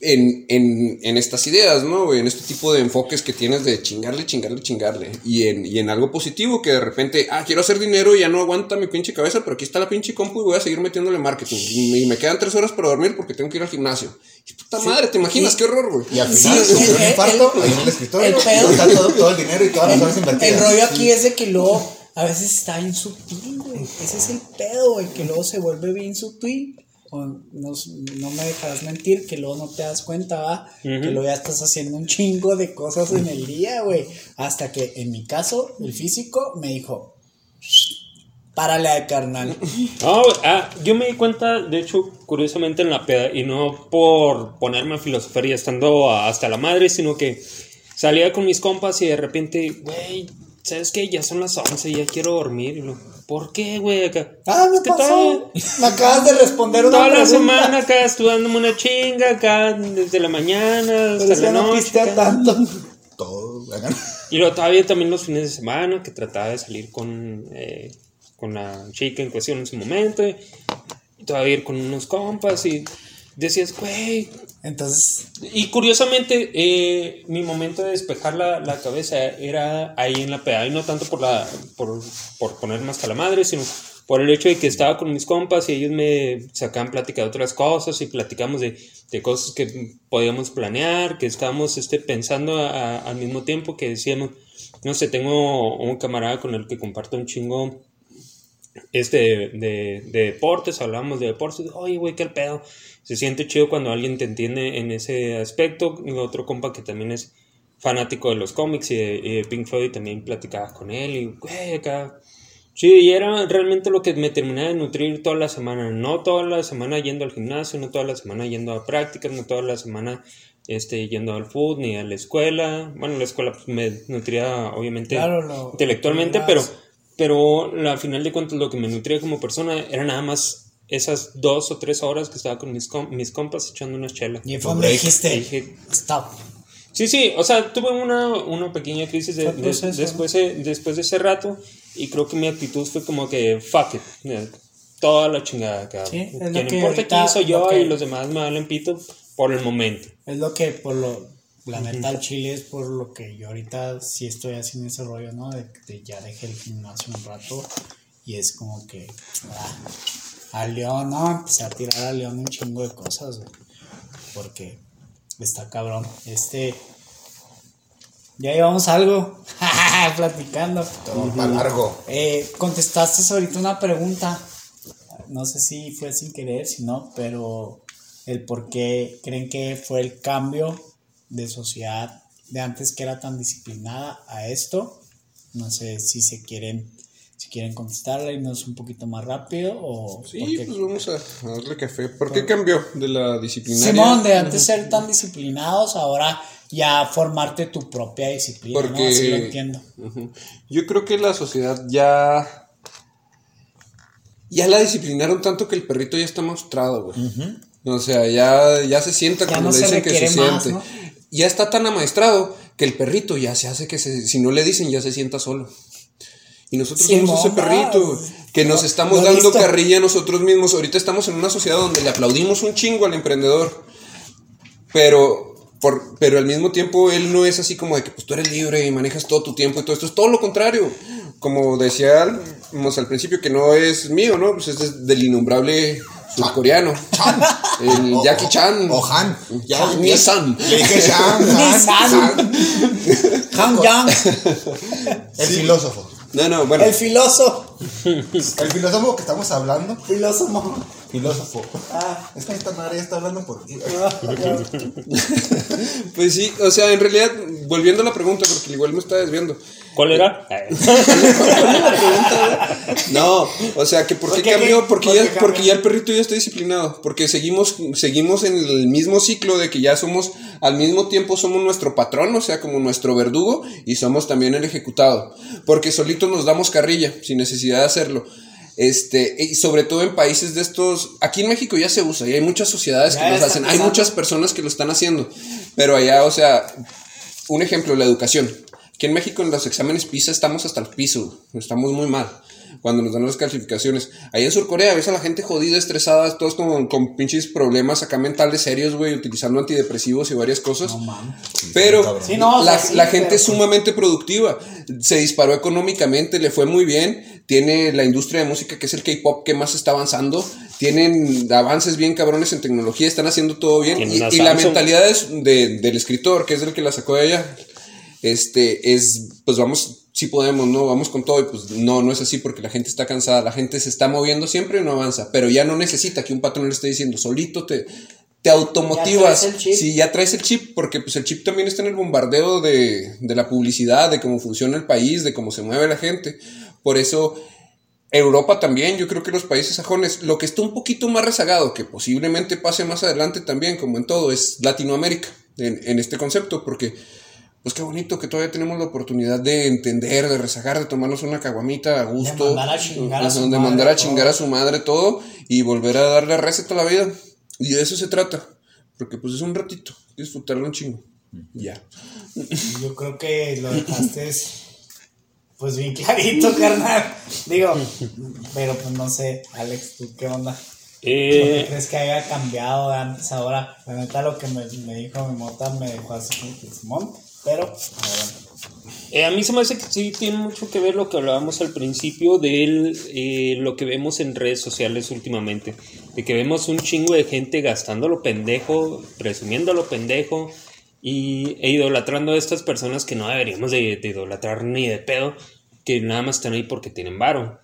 en, en, en, estas ideas, ¿no? En este tipo de enfoques que tienes de chingarle, chingarle, chingarle. Y en, y en algo positivo que de repente, ah, quiero hacer dinero y ya no aguanta mi pinche cabeza, pero aquí está la pinche compu y voy a seguir metiéndole marketing. Y, me quedan tres horas para dormir porque tengo que ir al gimnasio. Y puta madre, ¿te imaginas? qué horror, güey. Y al final, sí, un infarto, ahí en el escritorio. El pedo. Está todo, <laughs> todo, el dinero y todas las horas invertidas. El rollo aquí es de que luego a veces está bien sutil, güey. Ese es el pedo, güey, que luego se vuelve bien sutil no, me dejarás mentir que luego no te das cuenta, ¿va? Que luego ya estás haciendo un chingo de cosas en el día, güey. Hasta que en mi caso, el físico me dijo, párale a carnal. ah, yo me di cuenta, de hecho, curiosamente en la peda, y no por ponerme a filosofar y estando hasta la madre, sino que salía con mis compas y de repente, güey, ¿sabes qué? Ya son las 11, ya quiero dormir. Y lo, ¿Por qué, güey? Acá. Ah, me pasó. Me acabas de responder una Toda la semana acá estudiándome una chinga, acá desde la mañana hasta la noche. No tanto. Todo, Y luego todavía también los fines de semana, que trataba de salir con, eh, con la chica en cuestión en su momento. Y todavía ir con unos compas y decías, güey, entonces. Y curiosamente, eh, mi momento de despejar la, la, cabeza era ahí en la peda, y no tanto por, la, por, por poner más a la madre, sino por el hecho de que estaba con mis compas y ellos me sacaban plática de otras cosas y platicamos de, de cosas que podíamos planear, que estábamos este, pensando al mismo tiempo que decíamos, no sé, tengo un camarada con el que comparto un chingo este de, de, deportes, hablamos de deportes, oye, güey, qué el pedo. Se siente chido cuando alguien te entiende en ese aspecto. Otro compa que también es fanático de los cómics y de, Pink Floyd también platicaba con él y, güey, acá Sí, y era realmente lo que me terminaba de nutrir toda la semana. No toda la semana yendo al gimnasio, no toda la semana yendo a prácticas, no toda la semana este, yendo al food ni a la escuela. Bueno, la escuela pues, me nutría obviamente intelectualmente, pero, pero la final de cuentas lo que me nutría como persona era nada más esas dos o tres horas que estaba con mis, mis compas echando una chela. Y fue donde dijiste, dije, stop. Sí, sí, o sea, tuve una, una pequeña crisis después, de, después de ese rato y creo que mi actitud fue como que, fuck it, toda la chingada que Sí, Quien importa aquí soy yo y los demás me valen pito por el momento. Es lo que, por lo, la neta, Chile es por lo que yo ahorita sí estoy haciendo ese rollo, ¿no? De que ya dejé el gimnasio un rato y es como que, ah, a León, ¿no? Empecé a tirar a León un chingo de cosas, Porque Está cabrón. Este. Ya llevamos algo. <laughs> Platicando. Todo para largo. Eh, contestaste ahorita una pregunta. No sé si fue sin querer, si no, pero el por qué creen que fue el cambio de sociedad de antes que era tan disciplinada a esto. No sé si se quieren si quieren contestarla, irnos un poquito más rápido o... Sí, pues vamos a, darle café. ¿Por qué cambió de la disciplina? Simón, de antes ser tan disciplinados, ahora ya formarte tu propia disciplina, Porque, ¿no? Así lo entiendo. Yo creo que la sociedad ya... Ya la disciplinaron tanto que el perrito ya está mostrado, güey. O sea, ya, ya se sienta cuando le dicen que se siente. Ya está tan amaestrado que el perrito ya se hace que se, si no le dicen ya se sienta solo. Y nosotros somos ese perrito que nos estamos dando carrilla a nosotros mismos. Ahorita estamos en una sociedad donde le aplaudimos un chingo al emprendedor. Pero, por, pero al mismo tiempo él no es así como de que pues, tú eres libre y manejas todo tu tiempo y todo esto. Es todo lo contrario. Como decía al principio, que no es mío, ¿no? Pues es del innombrable surcoreano. Chan. El <laughs> Jackie Chan. O Han. Nissan. Le dije Chan. Nissan. <laughs> Han Yang. El filósofo. No, no, bueno. El filósofo. <laughs> El filósofo que estamos hablando. Filósofo. Filósofo. Ah. Es que esta madre está hablando por ti. <laughs> pues sí, o sea, en realidad, volviendo a la pregunta, porque igual me está desviando. ¿Cuál era? <laughs> no, o sea, que ¿por qué cambió? Porque, ya, porque ya el perrito ya está disciplinado. Porque seguimos, seguimos en el mismo ciclo de que ya somos, al mismo tiempo somos nuestro patrón, o sea, como nuestro verdugo, y somos también el ejecutado. Porque solitos nos damos carrilla, sin necesidad de hacerlo. Este, y sobre todo en países de estos, aquí en México ya se usa y hay muchas sociedades que lo hacen, hay muchas personas que lo están haciendo, pero allá, o sea, un ejemplo, la educación. Aquí en México en los exámenes PISA estamos hasta el piso, estamos muy mal cuando nos dan las calificaciones. Ahí en Surcorea ves a la gente jodida, estresada, todos con, con pinches problemas acá mentales serios, güey, utilizando antidepresivos y varias cosas. Pero la, gente es sumamente productiva. Se disparó económicamente, le fue muy bien. Tiene la industria de música, que es el K-pop, que más está avanzando. Tienen avances bien cabrones en tecnología, están haciendo todo bien. Y, la mentalidad del escritor, que es el que la sacó de allá, este, es, pues vamos, si podemos, ¿no? Vamos con todo y pues no, no es así porque la gente está cansada, la gente se está moviendo siempre y no avanza, pero ya no necesita que un patrón le esté diciendo, solito te, te automotivas. Si ya traes el chip, porque pues el chip también está en el bombardeo de, de la publicidad, de cómo funciona el país, de cómo se mueve la gente. Por eso Europa también, yo creo que los países sajones, lo que está un poquito más rezagado, que posiblemente pase más adelante también, como en todo, es Latinoamérica, en, en este concepto, porque pues qué bonito que todavía tenemos la oportunidad de entender, de rezagar, de tomarnos una caguamita a gusto. De mandar a chingar a su madre. mandar a chingar a su madre todo y volver a darle receta a la vida. Y de eso se trata. Porque pues es un ratito, disfrutarlo un chingo. Ya. Yo creo que lo dejaste pues bien clarito, carnal. Digo, pero pues no sé, Alex, ¿tú qué onda? Eh, ¿Crees que haya cambiado de antes ahora? La neta lo que me, me dijo mi mota me dejó así como que Simón pero, Eh, a mí se me hace que sí tiene mucho que ver lo que hablábamos al principio de eh, lo que vemos en redes sociales últimamente. De que vemos un chingo de gente gastando lo pendejo, presumiendo lo pendejo y, e idolatrando a estas personas que no deberíamos de, idolatrar ni de pedo, que nada más están ahí porque tienen varo.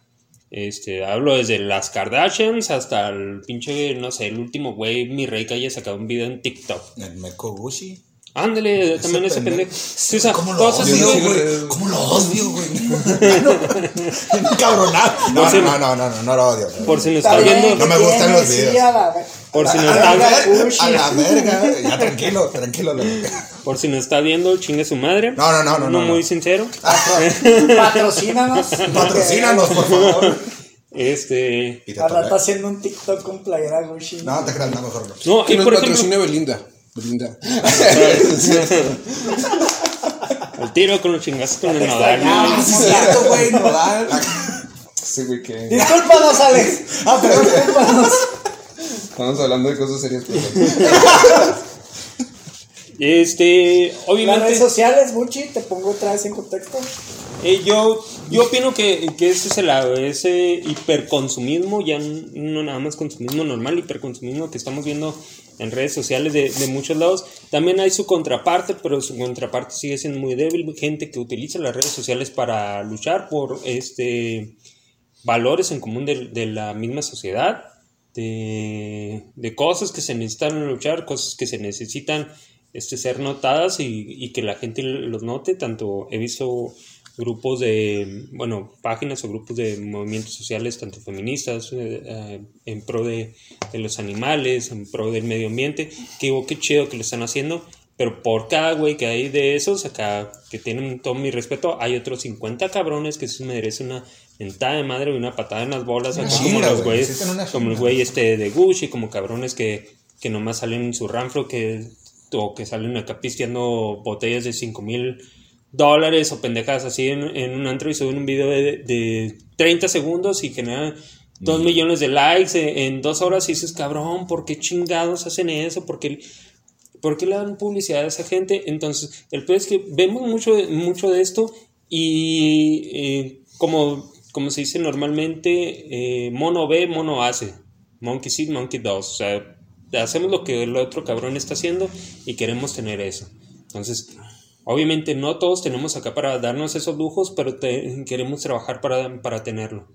Este, hablo desde las Kardashians hasta el pinche, no sé, el último güey, mi rey que haya sacado un video en TikTok. El Meko Gucci. Ándale, también ese pendejo. Sí, ¿Cómo lo odio, güey? <laughs> ¿Cómo lo odio, güey? Cabronado. No, no, no, no, no, no lo odio. Por si no está viendo. No me gustan los videos. Por si no está A la verga. Ya, tranquilo, tranquilo. Por si no está viendo, chingue su madre. No, no, no, no. No, muy sincero. Patrocínanos. Patrocínanos, por favor. Este. Ahora está haciendo un TikTok con playera Gucci. No, te creas, no, mejor no. No, y por ejemplo. Belinda. Belinda. <laughs> El tiro con los chingazos con el nodal. Ah, sí, cierto, güey, nodal. Sí, güey, que. Discúlpanos, Alex. Ah, perdón, discúlpanos. Estamos hablando de cosas serias. Este, obviamente. Las redes sociales, Gucci, te pongo otra vez en contexto. Eh, yo, yo opino que, que ese es el ese hiperconsumismo, ya no nada más consumismo normal, hiperconsumismo que estamos viendo en redes sociales de, de, muchos lados. También hay su contraparte, pero su contraparte sigue siendo muy débil. Gente que utiliza las redes sociales para luchar por este valores en común de, de la misma sociedad, de, de, cosas que se necesitan luchar, cosas que se necesitan este, ser notadas y, y que la gente los note. Tanto he visto grupos de, bueno, páginas o grupos de movimientos sociales, tanto feministas, eh, eh, en pro de, de, los animales, en pro del medio ambiente, que digo, qué chido que lo están haciendo, pero por cada güey que hay de esos, acá, que tienen todo mi respeto, hay otros 50 cabrones que se merecen una mentada de madre y una patada en las bolas, como los güeyes, como el güey este de Gucci, como cabrones que, que nomás salen en su ranfro, que, o que salen acá pisteando botellas de 5 mil dólares o pendejas así en, en, un antro y suben un video de, de 30 segundos y generan 2 millones de likes en, dos horas y dices, cabrón, ¿por qué chingados hacen eso? ¿Por qué, ¿por qué le dan publicidad a esa gente? Entonces, el peor es que vemos mucho, mucho de esto y eh, como, como se dice normalmente, eh, mono ve, mono hace. Monkey see, monkey does. O sea, hacemos lo que el otro cabrón está haciendo y queremos tener eso. Entonces, Obviamente no todos tenemos acá para darnos esos lujos, pero queremos trabajar para, para tenerlo.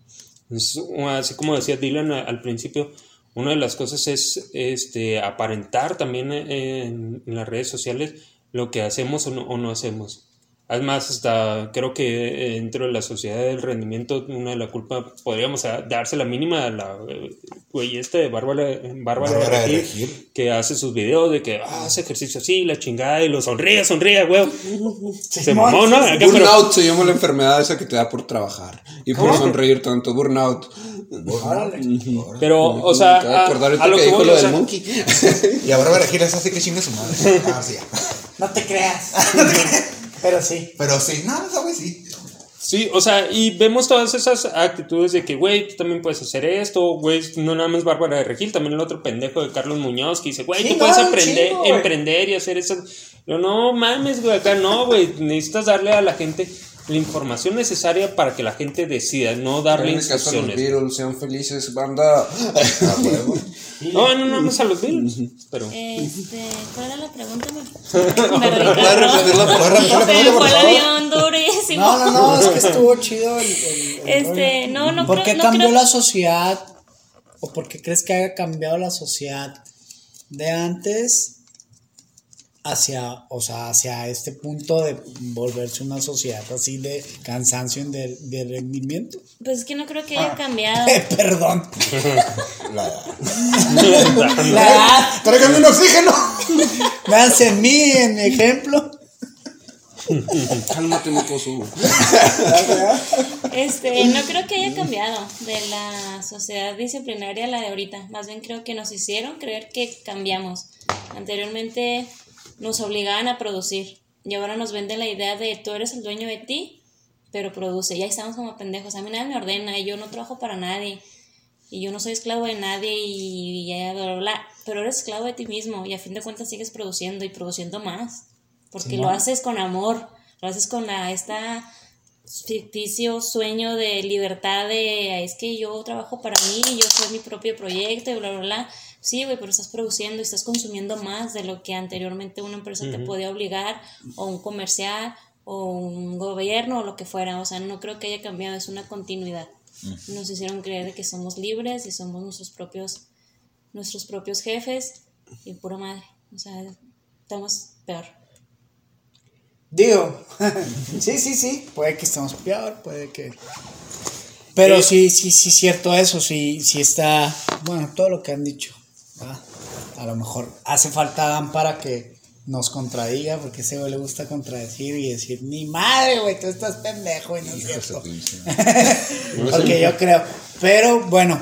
así como decía Dylan al principio, una de las cosas es este, aparentar también en, en las redes sociales lo que hacemos o no, o no hacemos. Además, hasta creo que dentro de la sociedad del rendimiento, una de la culpa podríamos darse la mínima a la güey esta de Bárbara, Bárbara, Regil, que hace sus videos de que ah, hace ejercicio así, la chingada, y lo sonríe, sonríe, güey. se mamó, ¿no? Burnout se llama la enfermedad esa que te da por trabajar y por sonreír tanto. Burnout. Pero, o sea, a, lo que, dijo lo del monkey. y a Bárbara Regil es así que chinga su madre. <laughs> Ah, sí. No te creas. <laughs> Pero sí. Pero sí, no, esa güey sí. Sí, o sea, y vemos todas esas actitudes de que, güey, tú también puedes hacer esto, güey, no nada más Bárbara de Regil, también el otro pendejo de Carlos Muñoz que dice, güey, tú puedes aprender, emprender y hacer eso. Pero no mames, güey, acá no, güey, necesitas darle a la gente la información necesaria para que la gente decida, no darle en instrucciones. Caso los Beatles, sean felices, banda. <laughs> no, no, no, no a los Beatles. Pero... Este, ¿cuál era la pregunta? Me <laughs> repetir la pregunta? <laughs> durísimo. No, no, no, es que estuvo chido el, el, este, no, no ¿Por qué no cambió creo... la sociedad? ¿O por qué crees que haya cambiado la sociedad de antes hacia, o sea, hacia este punto de volverse una sociedad así de cansancio de, de rendimiento. Pues es que no creo que haya ah. cambiado. <laughs> perdón. <laughs> La edad. <laughs> La edad. Tráigame un oxígeno. Véanse en mí, en mi ejemplo. Cálmate, mocoso. este, no creo que haya cambiado de la sociedad disciplinaria a la de ahorita. Más bien creo que nos hicieron creer que cambiamos. Anteriormente nos obligaban a producir. Y ahora nos venden la idea de tú eres el dueño de ti, pero produce. Ya estamos como pendejos. A mí nadie me ordena y yo no trabajo para nadie. Y yo no soy esclavo de nadie y, ya, bla, bla, bla. Pero eres esclavo de ti mismo y a fin de cuentas sigues produciendo y produciendo más. Porque lo haces con amor. lo haces con la, esta ficticio sueño de libertad de es que yo trabajo para mí, yo soy mi propio proyecto y bla, bla, bla. Sí, güey, pero estás produciendo y estás consumiendo más de lo que anteriormente una empresa te podía obligar o un comercial o un gobierno o lo que fuera. O sea, no creo que haya cambiado, es una continuidad. Nos hicieron creer que somos libres y somos nuestros propios, nuestros propios jefes y pura madre. O sea, estamos peor. Digo, <laughs> sí, sí, sí, puede que estemos peor, puede que... Pero sí, sí, sí, cierto eso, sí, sí está, bueno, todo lo que han dicho. A lo mejor hace falta Dan para que nos contradiga, porque ese güey le gusta contradecir y decir, ni madre, güey, tú estás pendejo y no es cierto. porque <laughs> yo creo. Pero bueno,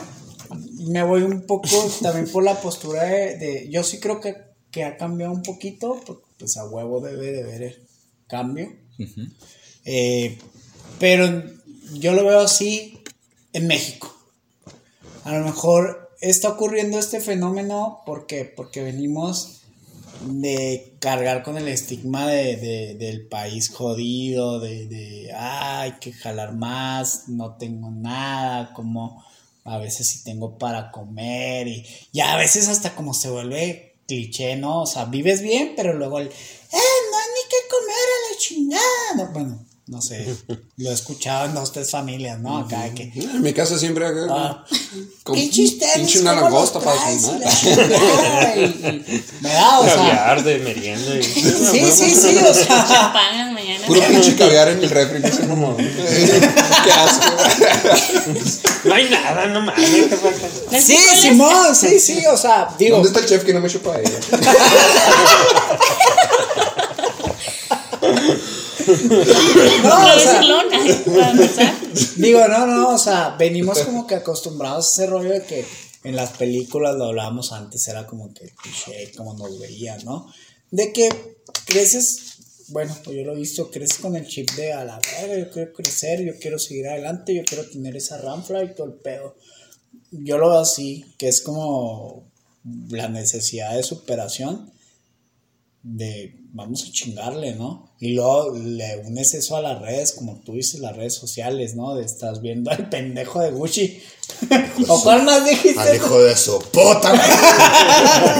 me voy un poco también por la postura de, yo sí creo que, que, ha cambiado un poquito, pues a huevo debe de ver el cambio. Eh, pero yo lo veo así en México. A lo mejor está ocurriendo este fenómeno porque, porque venimos de cargar con el estigma de, del país jodido, de, de, hay que jalar más, no tengo nada, como a veces sí tengo para comer y, y a veces hasta como se vuelve cliché, ¿no? O sea, vives bien, pero luego el, eh, no hay ni que comer a la chingada. Bueno, no sé, lo he escuchado en dos, tres familias, ¿no? Acá que. En mi casa siempre acá. Ah, con pinche una langosta para comer. <laughs> Me da, o sea. Caviar de merienda. Y... Sí, sí, sí, o sea. Pagan mañana. Puro pinche caviar en el refri, no sé cómo. Qué asco. No hay nada, no mames. Sí, Simón, sí, sí, o sea, digo. ¿Dónde está el chef que no me chupa ella? <laughs> <laughs> no, o sea, digo, no, no, o sea, venimos como que acostumbrados a ese rollo de que en las películas lo hablábamos antes, era como que cliché, como nos veían, ¿no? De que creces, bueno, pues yo lo he visto, creces con el chip de a la verga, yo quiero crecer, yo quiero seguir adelante, yo quiero tener esa ramfla y todo el pedo. Yo lo veo así, que es como la necesidad de superación de vamos a chingarle, ¿no? Y luego le unes eso a las redes, como tú dices, las redes sociales, ¿no? De estás viendo al <laughs> pendejo de Gucci. ¿O cuál más dijiste? Al hijo de su puta.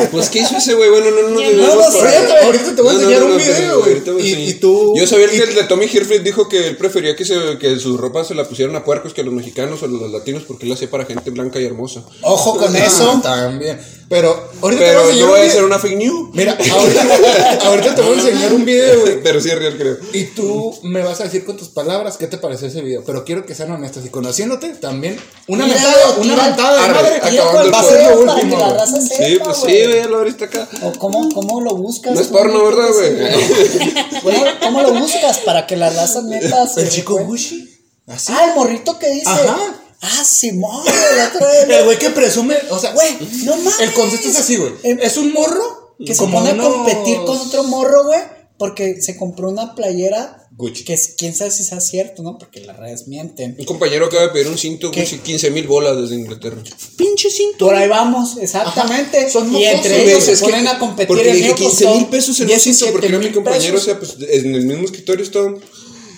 <laughs> pues, ¿qué hizo ese güey? Bueno, no, no, no. No, sé, güey. Ahorita te voy a enseñar un video, güey. Y, tú. Yo sabía que el de Tommy Hilfiger dijo que él prefería que, se, que su ropa se la pusieran a puercos que a los mexicanos o a los latinos porque él la hacía para gente blanca y hermosa. Ojo con eso. También. Pero, ahorita Pero te voy a yo voy a hacer una fake news. Mira, ahorita, ahorita te voy a enseñar un video, güey. <laughs> Pero sí es real, creo. Y tú me vas a decir con tus palabras qué te pareció ese video. Pero quiero que sean honestos. Y conociéndote también, una mentada, una mentada de madre va a ser lo último. Sí, pues sí, ya lo abriste acá. ¿O cómo, cómo lo buscas? No es porno, ¿verdad, güey? ¿Cómo lo buscas para que la raza neta El chico Gucci. ¿Así? Ah, el morrito que dice. Ajá. Ah, Simón, el güey que presume, o sea, güey, no mames. El concepto es así, güey. Es un morro que se pone a competir con otro morro, güey, porque se compró una playera Gucci. Que es, quién sabe si sea cierto, ¿no? Porque las redes mienten. Un compañero acaba de pedir un cinto Gucci, 15 mil bolas desde Inglaterra. Pinche cinto. Por ahí vamos, exactamente. Son y entre ellos se ponen a competir. Porque dije 15 mil pesos en un cinto, porque no mi compañero, o sea, pues en el mismo escritorio está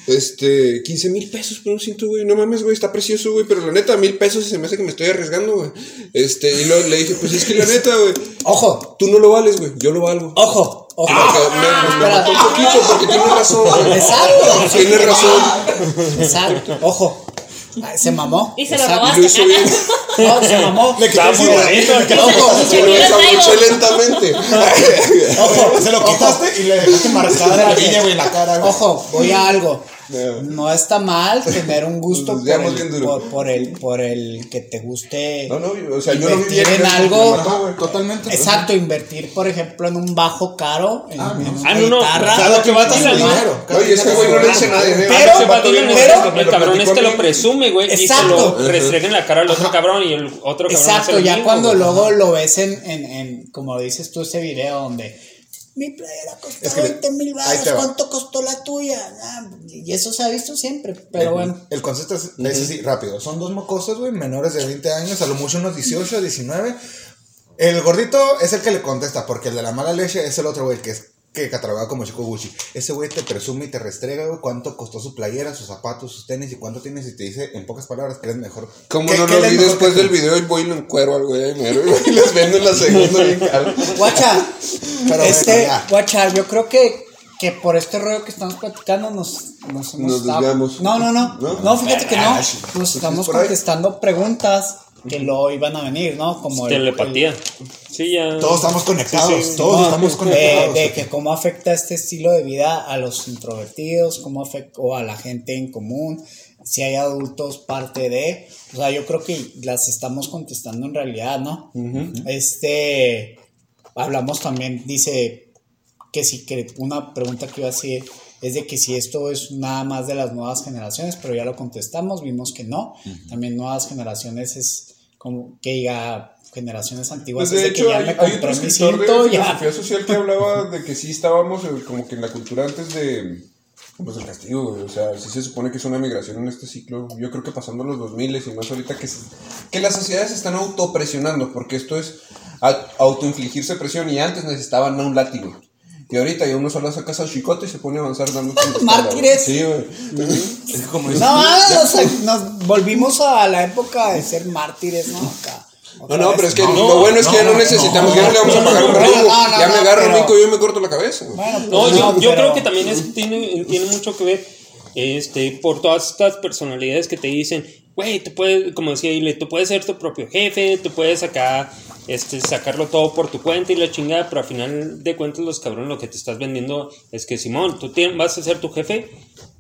este, 15 mil pesos por un cinto, güey. No mames, güey, está precioso, güey. Pero la neta, mil pesos se me hace que me estoy arriesgando, güey. Este, y luego le dije, pues es que la neta, güey. Ojo. Tú no lo vales, güey. Yo lo valgo. Ojo. Ojo. me, me, mató un poquito porque tiene razón. Exacto. Tiene razón. Exacto. Ojo. Se mamó. Y se lo robaste. No, se mamó. Le bonito. Ojo. Se lo desabroché lentamente. Ojo. Se lo quitaste y le dejaste marcada la güey, en la cara. Ojo, voy a algo. No está mal <laughs> tener un gusto por el, por, el, por el que te guste. No, no, o sea, yo no en algo. totalmente. Exacto, invertir, por ejemplo, en un bajo caro, en, ah, en una ah, no, guitarra. Claro que va a tener dinero. Oye, ese güey no le dice nada. Pero, pero, el cabrón es que lo presume, güey, y se lo restrega en la cara al otro cabrón y el otro cabrón. Exacto, ya cuando luego lo ves en, en, en, como dices tú, ese video donde mi playera costó 20 mil baros, ¿cuánto costó la tuya? Ah, y eso se ha visto siempre, pero bueno. El concepto es, es así, rápido. Son dos mocosos, güey, menores de 20 años, a lo mucho unos 18, 19. El gordito es el que le contesta, porque el de la mala leche es el otro, güey, que es que catalogado como chico Gucci. Ese güey te presume y te restrega, güey, cuánto costó su playera, sus zapatos, sus tenis y cuánto tienes y te dice en pocas palabras que eres mejor. Como no lo vi después del video y voy y lo encuero al güey y les vendo en la segunda bien caro. Guacha, este, guacha, yo creo que que por este rollo que estamos platicando nos nos, nos desviamos. No, no, no, no, fíjate que no. Ah, nos pues estamos contestando preguntas que lo iban a venir, ¿no? Como telepatía. sí, ya. Todos estamos conectados, todos estamos conectados. De, que cómo afecta este estilo de vida a los introvertidos, cómo afecta o a la gente en común, si hay adultos parte de, o sea, yo creo que las estamos contestando en realidad, ¿no? Este, hablamos también, dice que si que una pregunta que iba a decir es de que si esto es nada más de las nuevas generaciones, pero ya lo contestamos, vimos que no. También nuevas generaciones es como que diga generaciones antiguas. Pues de hecho, hay, otro escritor de filosofía social que hablaba de que sí estábamos como que en la cultura antes de pues el castigo, o sea, sí se supone que es una migración en este ciclo. Yo creo que pasando los 2000 y más ahorita que, que las sociedades están autopresionando, porque esto es autoinfligirse presión y antes necesitaban un látigo. Y ahorita ya uno solo saca al chicote y se pone a avanzar dando <laughs> Mártires. Sí, güey. no, nos volvimos a la época de ser mártires, ¿no? Acá. No, no, pero es que lo bueno es que ya no necesitamos, ya no le vamos a pagar un ritmo. ya me agarro un rico y yo me corto la cabeza. Bueno, no, yo, yo creo que también es, tiene, tiene mucho que ver este, por todas estas personalidades que te dicen, güey, tú puedes, como decía Ile, tú puedes ser tu propio jefe, tú puedes acá este, sacarlo todo por tu cuenta y la chingada, pero al final de cuentas los cabrones lo que te estás vendiendo es que Simón, tú vas a ser tu jefe,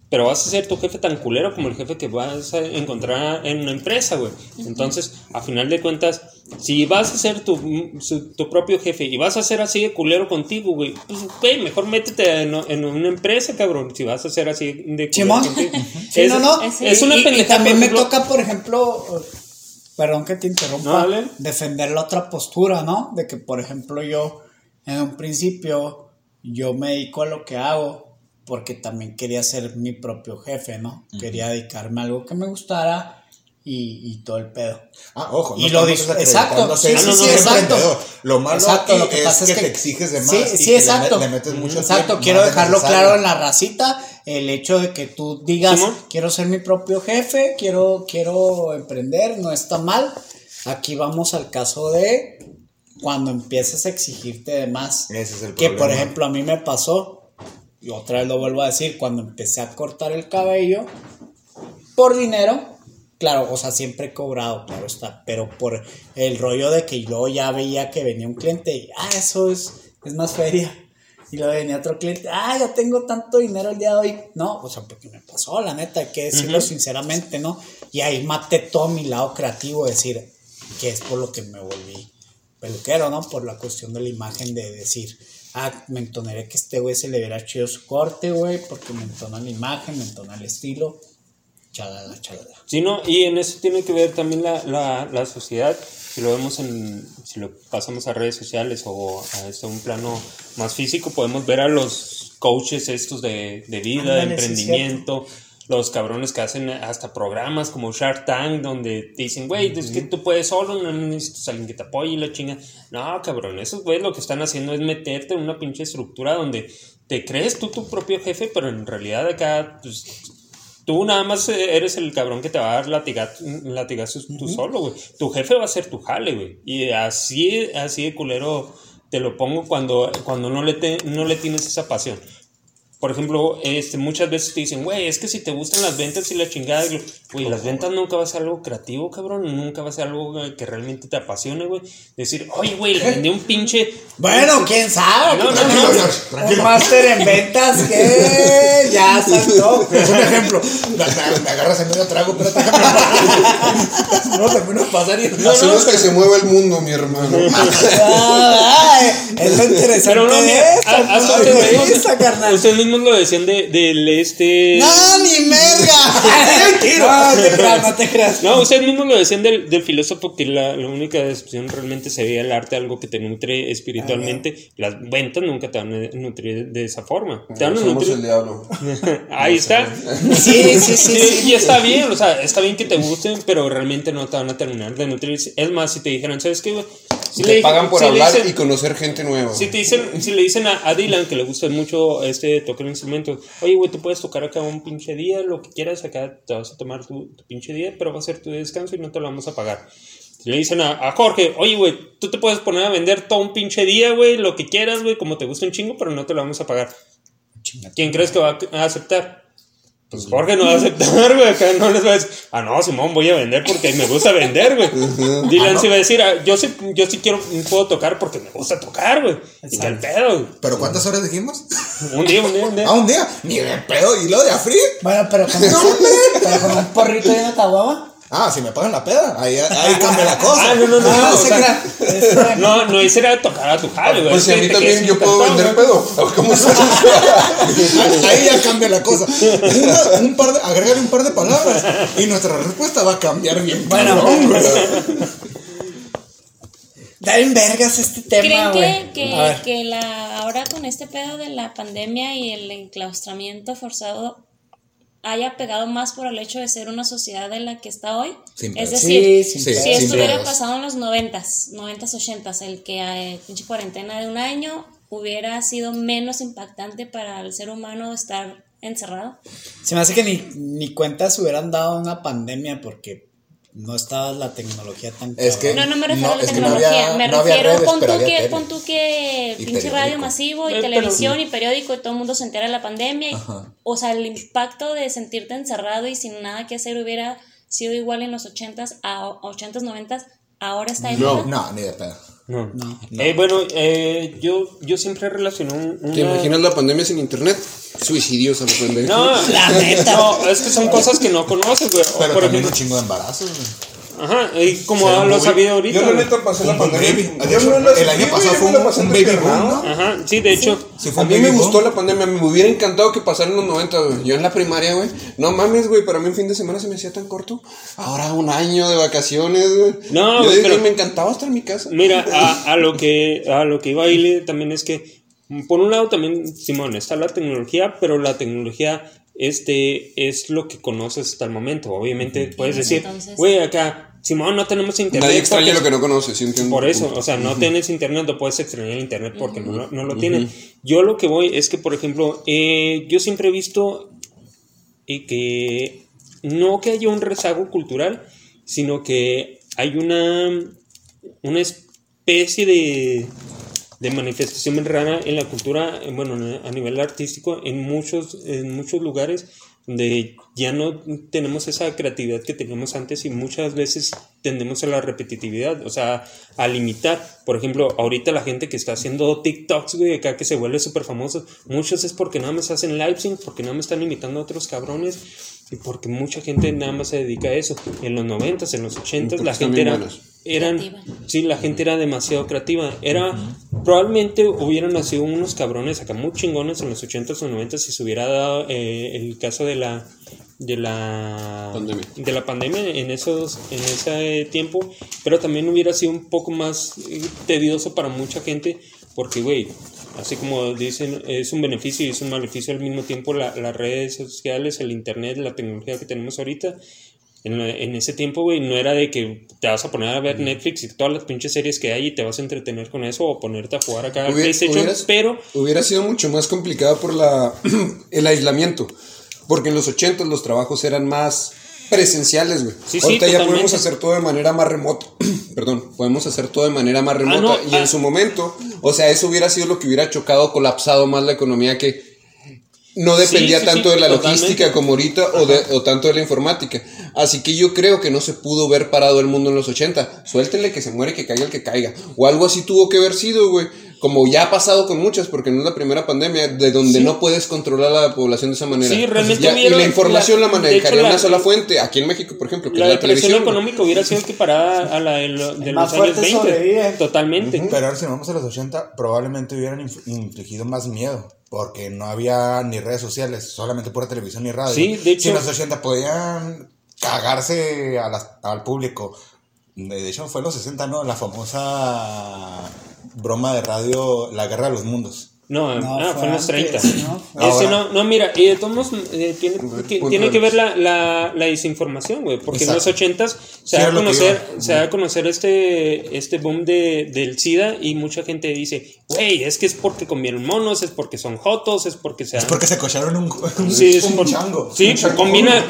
pero vas a ser tu jefe tan culero como el jefe que vas a encontrar en una empresa, güey. Entonces, a final de cuentas, si vas a ser tu, tu, propio jefe y vas a ser así de culero contigo, güey, pues, güey, mejor métete en, en, una empresa, cabrón. Si vas a ser así de culero contigo. <laughs> sí, no, no. Es, una y, también me toca, por ejemplo, perdón que te interrumpa, defender la otra postura, ¿no? De que, por ejemplo, yo, en un principio, yo me dedico a lo que hago porque también quería ser mi propio jefe, ¿no? Quería dedicarme a algo que me gustara y, y todo el pedo. Ah, ojo, no y lo Exacto, sí, sí, sí, exacto. Lo malo exacto, lo que pasa es, que, te exiges de más sí, sí, exacto. Le, metes mucho Exacto, quiero dejarlo claro en la racita, el hecho de que tú digas, quiero ser mi propio jefe, quiero, quiero emprender, no está mal. Aquí vamos al caso de cuando empiezas a exigirte de más. Ese es el que, por ejemplo, a mí me pasó y otra vez lo vuelvo a decir, cuando empecé a cortar el cabello, por dinero, claro, o sea, siempre he cobrado, claro está, pero por el rollo de que yo ya veía que venía un cliente y, ah, eso es, es más feria. Y luego venía otro cliente, ah, ya tengo tanto dinero el día de hoy. No, o sea, porque me pasó, la neta, hay que decirlo sinceramente, ¿no? Y ahí maté todo mi lado creativo, decir, que es por lo que me volví peluquero, ¿no? Por la cuestión de la imagen de decir, ah, me entonaré que este güey se le verá chido su corte, güey, porque me entona la imagen, me entona el estilo. Chalala, chalala. Sí, no, y en eso tiene que ver también la, la, la sociedad. Si lo vemos en, si lo pasamos a redes sociales o a este, un plano más físico, podemos ver a los coaches estos de, de vida, de emprendimiento los cabrones que hacen hasta programas como Shark Tank, donde te dicen, güey, es que tú puedes solo, no necesitas alguien que te apoye y la chinga. No, cabrón, esos güeyes lo que están haciendo es meterte en una pinche estructura donde te crees tú tu propio jefe, pero en realidad acá, pues, tú nada más eres el cabrón que te va a dar latigazos tú solo, güey. Tu jefe va a ser tu jale, güey. Y así, así de culero te lo pongo cuando, cuando no, le no le tienes esa pasión por ejemplo, este, muchas veces te dicen, güey, es que si te gustan las ventas y la chingada, güey, las ventas nunca va a ser algo creativo, cabrón, nunca va a ser algo que realmente te apasione, güey. Decir, oye, güey, le vendí un pinche. Bueno, quién sabe. No, no, no, Un máster en ventas que ya saltó. <laughs> Es un ejemplo. Me, agarras en medio trago, pero te No, pasar y. No, no, es que se mueve el mundo, mi hermano. <laughs> es lo interesante. Pero no, mira, esta, carnal. Ustedes lo decían de, del este. ¡No, ni merga! <laughs> <laughs> no, te creas, no ustedes mismos lo decían del, del filósofo que la, la, única descripción realmente sería el arte, algo que te nutre espiritualmente. Las ventas nunca te van a nutrir de esa forma. Te van a nutrir. el diablo. <laughs> Ahí está. Sí, sí, sí, Y está bien, o sea, está bien que te gusten, pero realmente no te van a terminar de nutrir. Es más, si te dijeran, ¿sabes qué, Si te pagan por hablar y conocer gente nueva. Si, te dicen, si le dicen a, Dylan que le gusta mucho este tocar el instrumento, oye, güey, tú puedes tocar acá un pinche día, lo que quieras, acá te vas a tomar tu, pinche día, pero va a ser tu descanso y no te lo vamos a pagar. Si le dicen a, a Jorge, oye, güey, tú te puedes poner a vender todo un pinche día, güey, lo que quieras, güey, como te gusta un chingo, pero no te lo vamos a pagar. ¿Quién crees que va a aceptar? Pues Jorge no va a aceptar, güey. Acá no les va a decir, ah, no, Simón, voy a vender porque me gusta vender, güey. Dylan ah, sí va a decir, ah, yo sí, yo sí quiero, puedo tocar porque me gusta tocar, güey. Y que el pedo. ¿Pero cuántas horas dijimos? Un día, un día, un día. Ah, un día. Ni de pedo. ¿Y lo de Afri? Bueno, pero con, <laughs> pero con un porrito de una caguama. Ah, si me pagan la peda, ahí, ahí cambia la cosa. <laughs> Ah, no, no, no. Ah, no, no, no, ahí sería tocar a tu jale, güey. Pues si a mí también yo puedo vender pedo. ¿Cómo <laughs> ahí ya cambia la cosa. un par de, agregarle un par de palabras y nuestra respuesta va a cambiar bien. Bueno, Da en vergas este tema, ¿Creen que, que, que la, ahora con este pedo de la pandemia y el enclaustramiento forzado haya pegado más por el hecho de ser una sociedad en la que está hoy. es decir, si esto hubiera pasado en los noventas, noventas, ochentas, el que eh, pinche cuarentena de un año hubiera sido menos impactante para el ser humano estar encerrado. Se me hace que ni, ni cuenta se hubieran dado una pandemia porque no estaba la tecnología tan es que no no me refiero a la tecnología me refiero a pon tú que pon tú que pinche radio masivo y eh, televisión y periódico y todo el mundo se entera de la pandemia o sea el impacto de sentirte encerrado y sin nada que hacer hubiera sido igual en los ochentas a ochentas noventas ahora está en no no ni de pedo no. no, Eh, bueno, eh, yo, yo siempre relaciono un, ¿Te imaginas la pandemia sin internet? Suicidios a la pandemia. No, <laughs> la neta. No, es que son cosas que no conoces, güey. Pero por también ejemplo, un chingo de embarazos, güey. Ajá, y como lo ha sabido ahorita. Yo neta pasé la pandemia. el año pasado fue un, baby boom, ¿no? Ajá, sí, de hecho. a mí me gustó la pandemia, me hubiera encantado que pasara en los 90, güey. Yo en la primaria, güey. No mames, güey, para mí un fin de semana se me hacía tan corto. Ahora un año de vacaciones, güey. No, Yo pero, me encantaba estar en mi casa. Mira, a, a lo que a lo que iba a ir también es que por un lado también, Simón, está la tecnología, pero la tecnología este es lo que conoces hasta el momento. Obviamente puedes decir, güey, acá, Simón, no tenemos internet. Nadie extraña lo que no conoces, ¿sí Por eso, o sea, no tienes internet, no puedes extrañar el internet porque no, lo tienen. Yo lo que voy es que, por ejemplo, eh, yo siempre he visto eh, que no que haya un rezago cultural, sino que hay una, una especie de de manifestación rara en la cultura, eh, bueno, a nivel artístico, en muchos, en muchos lugares donde ya no tenemos esa creatividad que teníamos antes y muchas veces tendemos a la repetitividad, o sea, a limitar. Por ejemplo, ahorita la gente que está haciendo TikToks, güey, acá que se vuelve súper famoso, muchos es porque nada más hacen live sync, porque nada más están imitando a otros cabrones y porque mucha gente nada más se dedica a eso. En los 90 en los 80 la gente era eran sí la gente era demasiado creativa era probablemente hubieran nacido unos cabrones acá muy chingones en los 80s o 90s si se hubiera dado eh, el caso de la de la pandemia. de la pandemia en esos en ese tiempo pero también hubiera sido un poco más eh, tedioso para mucha gente porque güey así como dicen es un beneficio y es un maleficio al mismo tiempo la, las redes sociales el internet la tecnología que tenemos ahorita en, ese tiempo, güey, no era de que te vas a poner a ver Netflix y todas las pinches series que hay y te vas a entretener con eso o ponerte a jugar acá al PlayStation, pero... Hubiera sido mucho más complicado por la, <clears throat> el aislamiento, porque en los 80 los trabajos eran más presenciales, güey. Sí, Ahorita ya podemos hacer todo de manera más remota. <clears throat> Perdón, podemos hacer todo de manera más ah, remota. y en ah. su momento, o sea, eso hubiera sido lo que hubiera chocado, colapsado más la economía que no dependía tanto de la logística como ahorita o, de, o, tanto de la informática. Así que yo creo que no se pudo ver parado el mundo en los 80. Suéltenle que se muere, que caiga el que caiga. O algo así tuvo que haber sido, güey. Como ya ha pasado con muchas, porque no es la primera pandemia, de donde no puedes controlar a la población de esa manera. Sí, realmente Y la información la, manejaría una sola fuente. Aquí en México, por ejemplo, que la, la depresión económica hubiera sido que parara a la de, los años 20. Totalmente. Pero ahora si vamos a los 80, probablemente hubieran infligido más miedo porque no había ni redes sociales, solamente pura televisión y radio. Sí, de hecho. Si en los 80 podían cagarse al público. De hecho, fue en los 60, ¿no? La famosa broma de radio La Guerra de los Mundos. No, no, ah, fue en los 30. ¿no? Ese no, no, mira, y de todos eh, tiene, que, tiene que ver la, la, la desinformación, güey, porque en los 80 se da a conocer, se da a conocer este, este boom de, del SIDA y mucha gente dice, güey, es que es porque comieron monos, es porque son jotos, es porque se... Es porque se cocharon un, un, sí, es un, chango. Sí, combina,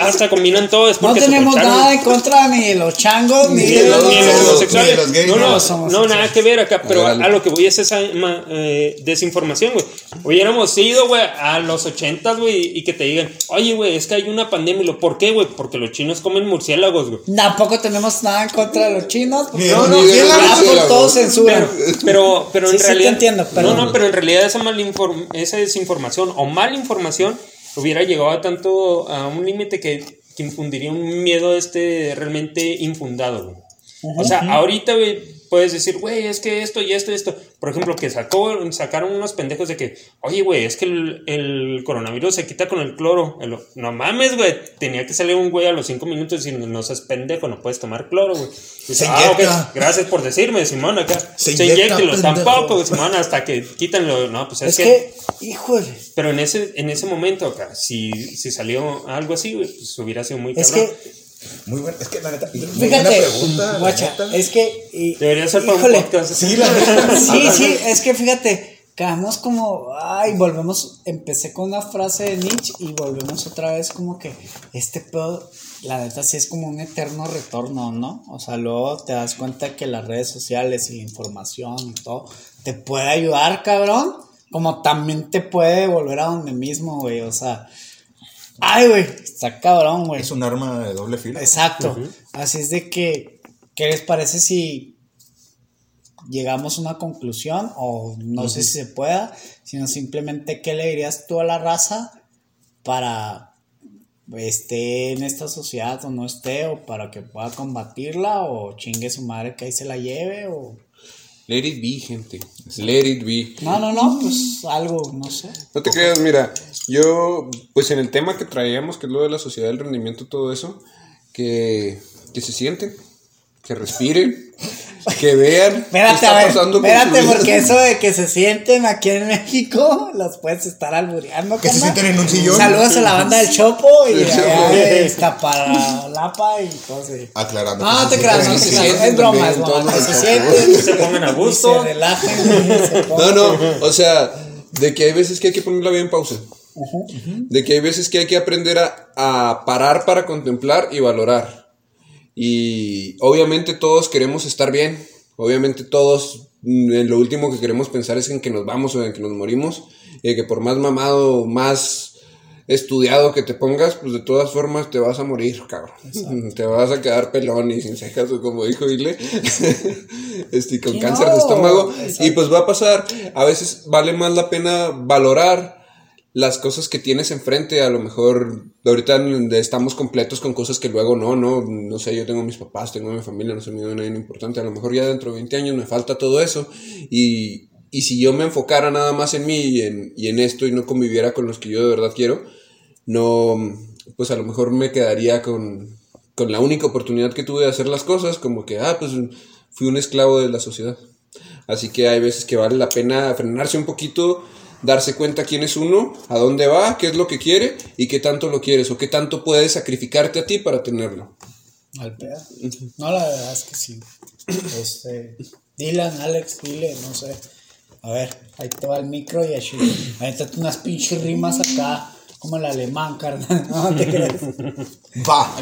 hasta combinan todo, es porque No tenemos nada en contra ni de los changos, ni, de los, homosexuales. no, no, no, nada que ver acá, pero a, lo que voy es esa eh, desinformación, güey. Hubiéramos ido, güey, a los ochentas, güey, y que te digan, oye, güey, es que hay una pandemia. ¿Y lo, ¿Por qué, güey? Porque los chinos comen murciélagos, güey. Tampoco tenemos nada en contra de los chinos. No, no, por todo censura. Pero, pero, en realidad. entiendo, no, no, pero en realidad esa, mal esa desinformación o mala información hubiera llegado a tanto a un límite que, que infundiría un miedo este realmente infundado, güey. O sea, ahorita, güey puedes decir, güey, es que esto y esto y esto. Por ejemplo, que sacó, sacaron unos pendejos de que, oye, güey, es que el, coronavirus se quita con el cloro. no mames, güey, tenía que salir un güey a los cinco minutos y no seas pendejo, no puedes tomar cloro, güey. se ah, gracias por decirme, Simón, acá. Se, inyecta, tampoco, Simón, hasta que quítanlo. No, pues es, que, híjole. Pero en ese, en ese momento acá, si, si salió algo así, güey, pues hubiera sido muy cabrón. Es que muy buena, es que la neta. Fíjate, pregunta, guacha, es que. Y, Debería ser para un podcast. Sí, la neta. <laughs> sí, sí, es que fíjate, quedamos como. Ay, volvemos. Empecé con una frase de Nietzsche y volvemos otra vez como que este pedo. La neta sí es como un eterno retorno, ¿no? O sea, luego te das cuenta que las redes sociales y la información y todo te puede ayudar, cabrón. Como también te puede volver a donde mismo, güey. O sea, Ay, güey, está cabrón, güey. Es un arma de doble filo. Exacto. Así es de que, ¿qué les parece si llegamos a una conclusión? O no sé si se pueda, sino simplemente, ¿qué le dirías tú a la raza para esté en esta sociedad o no esté, o para que pueda combatirla, o chingue su madre que ahí se la lleve, o... Let it be, gente. Let it be. No, no, no, pues algo, no sé. No te creas, mira, yo, pues en el tema que traíamos, que es lo de la sociedad del rendimiento, todo eso, que, que se sienten, que respiren, que vean. Espérate, qué está pasando espérate, porque eso de que se sienten aquí en México, los puedes estar albureando. Que se sienten en un sillón. Saludos a la banda del Chopo y está para Lapa y cosas. Aclarando. No, no te creas, no te creas. Es broma, es broma. Se sienten, se pongan a gusto. Se <laughs> relajen. No, no, o sea, de que hay veces que hay que ponerla bien en pausa. De que hay veces que hay que aprender a, a parar para contemplar y valorar. Y obviamente todos queremos estar bien, obviamente todos mm, en lo último que queremos pensar es en que nos vamos o en que nos morimos, y que por más mamado, más estudiado que te pongas, pues de todas formas te vas a morir, cabrón. Te vas a quedar pelón y sin cejas, como dijo Ile, <laughs> este, con cáncer de estómago. Y pues va a pasar, a veces vale más la pena valorar las cosas que tienes enfrente, a lo mejor ahorita estamos completos con cosas que luego no, no, no sé, yo tengo mis papás, tengo mi familia, no soy de nadie importante, a lo mejor ya dentro de 20 años me falta todo eso y, y si yo me enfocara nada más en mí y en, y en esto y no conviviera con los que yo de verdad quiero, no, pues a lo mejor me quedaría con, con la única oportunidad que tuve de hacer las cosas, como que, ah, pues fui un esclavo de la sociedad. Así que hay veces que vale la pena frenarse un poquito darse cuenta quién es uno, a dónde va, qué es lo que quiere y qué tanto lo quieres o qué tanto puedes sacrificarte a ti para tenerlo. Al pedo. No, la verdad es que sí. Este, Dylan, Alex, dile, no sé. A ver, ahí te va el micro y así. Ahí unas pinches rimas acá, como el alemán, carnal. <laughs> No te crees. Va.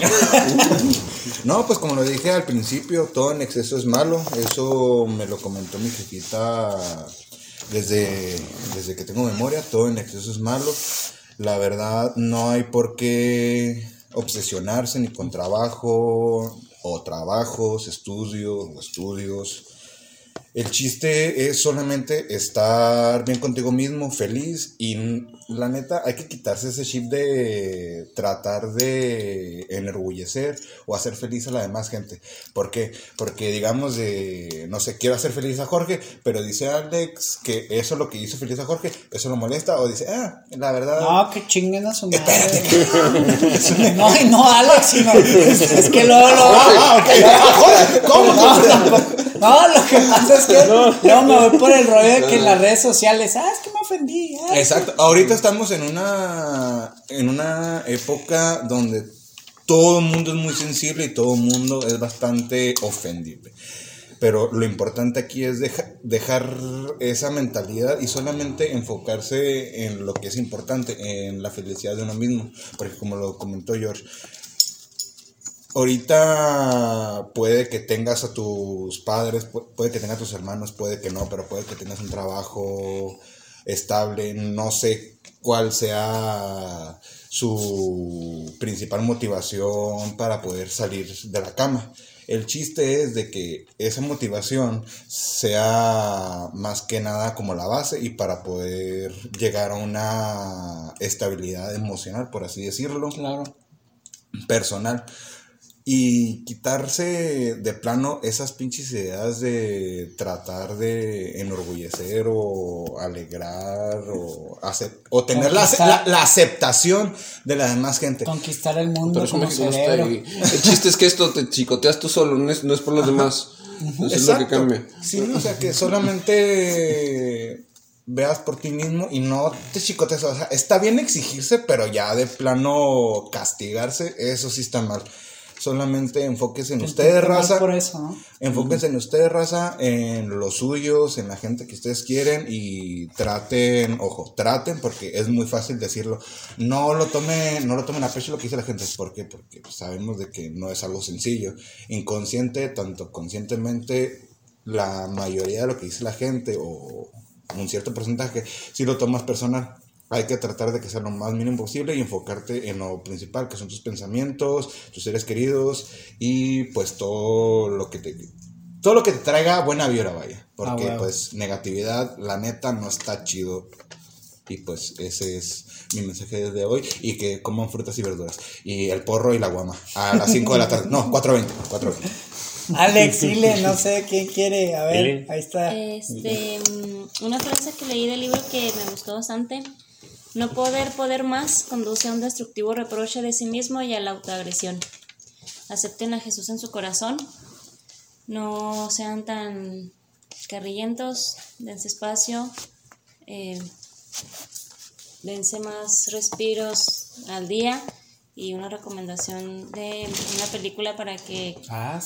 no, pues como lo dije al principio, todo en exceso es malo. Eso me lo comentó mi jefita desde, desde que tengo memoria, todo en exceso es malo. La verdad, no hay por qué obsesionarse ni con trabajo o trabajos, estudios o estudios. El chiste es solamente estar bien contigo mismo, feliz y la neta hay que quitarse ese chip de tratar de enorgullecer o hacer feliz a la demás gente. ¿Por qué? Porque digamos de, no sé, quiero hacer feliz a Jorge, pero dice Alex que eso lo que hizo feliz a Jorge, eso lo molesta o dice, ah, la verdad... No, que chinguen a su madre. Espérate. <laughs> no, no, Alex, sino, es, que luego... Ah, ah, <laughs> ¿Cómo? No, No, <laughs> lo que pasa es que no, me voy por el rollo de que en las redes sociales, ah, es que me ofendí. Ah, Exacto, ahorita estamos en una, en una época donde todo el mundo es muy sensible y todo el mundo es bastante ofendible. Pero lo importante aquí es dejar esa mentalidad y solamente enfocarse en lo que es importante, en la felicidad de uno mismo. Porque como lo comentó George, ahorita puede que tengas a tus padres, puede que tengas a tus hermanos, puede que no, pero puede que tengas un trabajo estable, no sé cuál sea su principal motivación para poder salir de la cama. El chiste es de que esa motivación sea más que nada como la base y para poder llegar a una estabilidad emocional, por así decirlo. Claro. Personal y quitarse de plano esas pinches ideas de tratar de enorgullecer o alegrar o, hacer, o tener la, la, aceptación de la demás gente. Conquistar el mundo como cerebro. el chiste es que esto te chicoteas tú solo, no es, por los demás. Eso es lo que cambia. Sí, o sea, que solamente veas por ti mismo y no te chicoteas. O sea, está bien exigirse, pero ya de plano castigarse, eso sí está mal. Solamente enfóquese en ustedes, raza. Por eso, Enfóquense en ustedes, raza, en los suyos, en la gente que ustedes quieren y traten, ojo, traten porque es muy fácil decirlo. No lo tomen, no lo tomen a pecho lo que dice la gente. ¿Por qué? Porque sabemos de que no es algo sencillo. Inconsciente, tanto conscientemente, la mayoría de lo que dice la gente o un cierto porcentaje, si lo tomas personal hay que tratar de que sea lo más mínimo posible y enfocarte en lo principal, que son tus pensamientos, tus seres queridos y pues todo lo que te todo lo que te traiga buena vibra, vaya, porque ah, pues negatividad, la neta no está chido. Y pues ese es mi mensaje desde hoy y que coman frutas y verduras y el porro y la guama a las 5 de la tarde. No, 4:20, 4:20. Alex, dile, no sé quién quiere. A ver, ahí está. Este, mm, una frase que leí del libro que me gustó bastante no poder poder más conduce a un destructivo reproche de sí mismo y a la autoagresión. Acepten a Jesús en su corazón. No sean tan carrillentos, dense espacio, eh, dense más respiros al día y una recomendación de una película para que ah,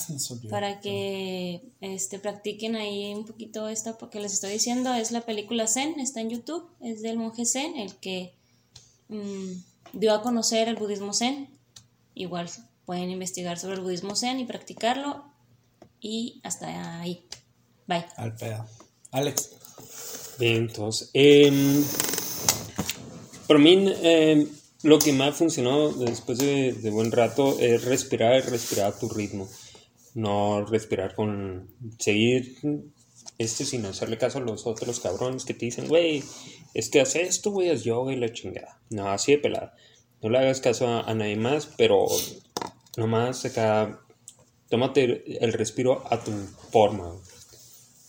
para que este practiquen ahí un poquito esto porque les estoy diciendo es la película Zen está en YouTube es del monje Zen el que mm, dio a conocer el budismo Zen. Igual pueden investigar sobre el budismo Zen y practicarlo y hasta ahí. Bye. Al pedo. Alex. Bien entonces eh, para mí eh, lo que más funcionó después de, buen rato es respirar, respirar a tu ritmo. No respirar con. seguir este sin hacerle caso a los otros cabrones que te dicen, güey, es que hace esto, güey, es yoga y la chingada. No, así de pelada. No le hagas caso a, nadie más, pero nomás acá. Tómate el respiro a tu forma.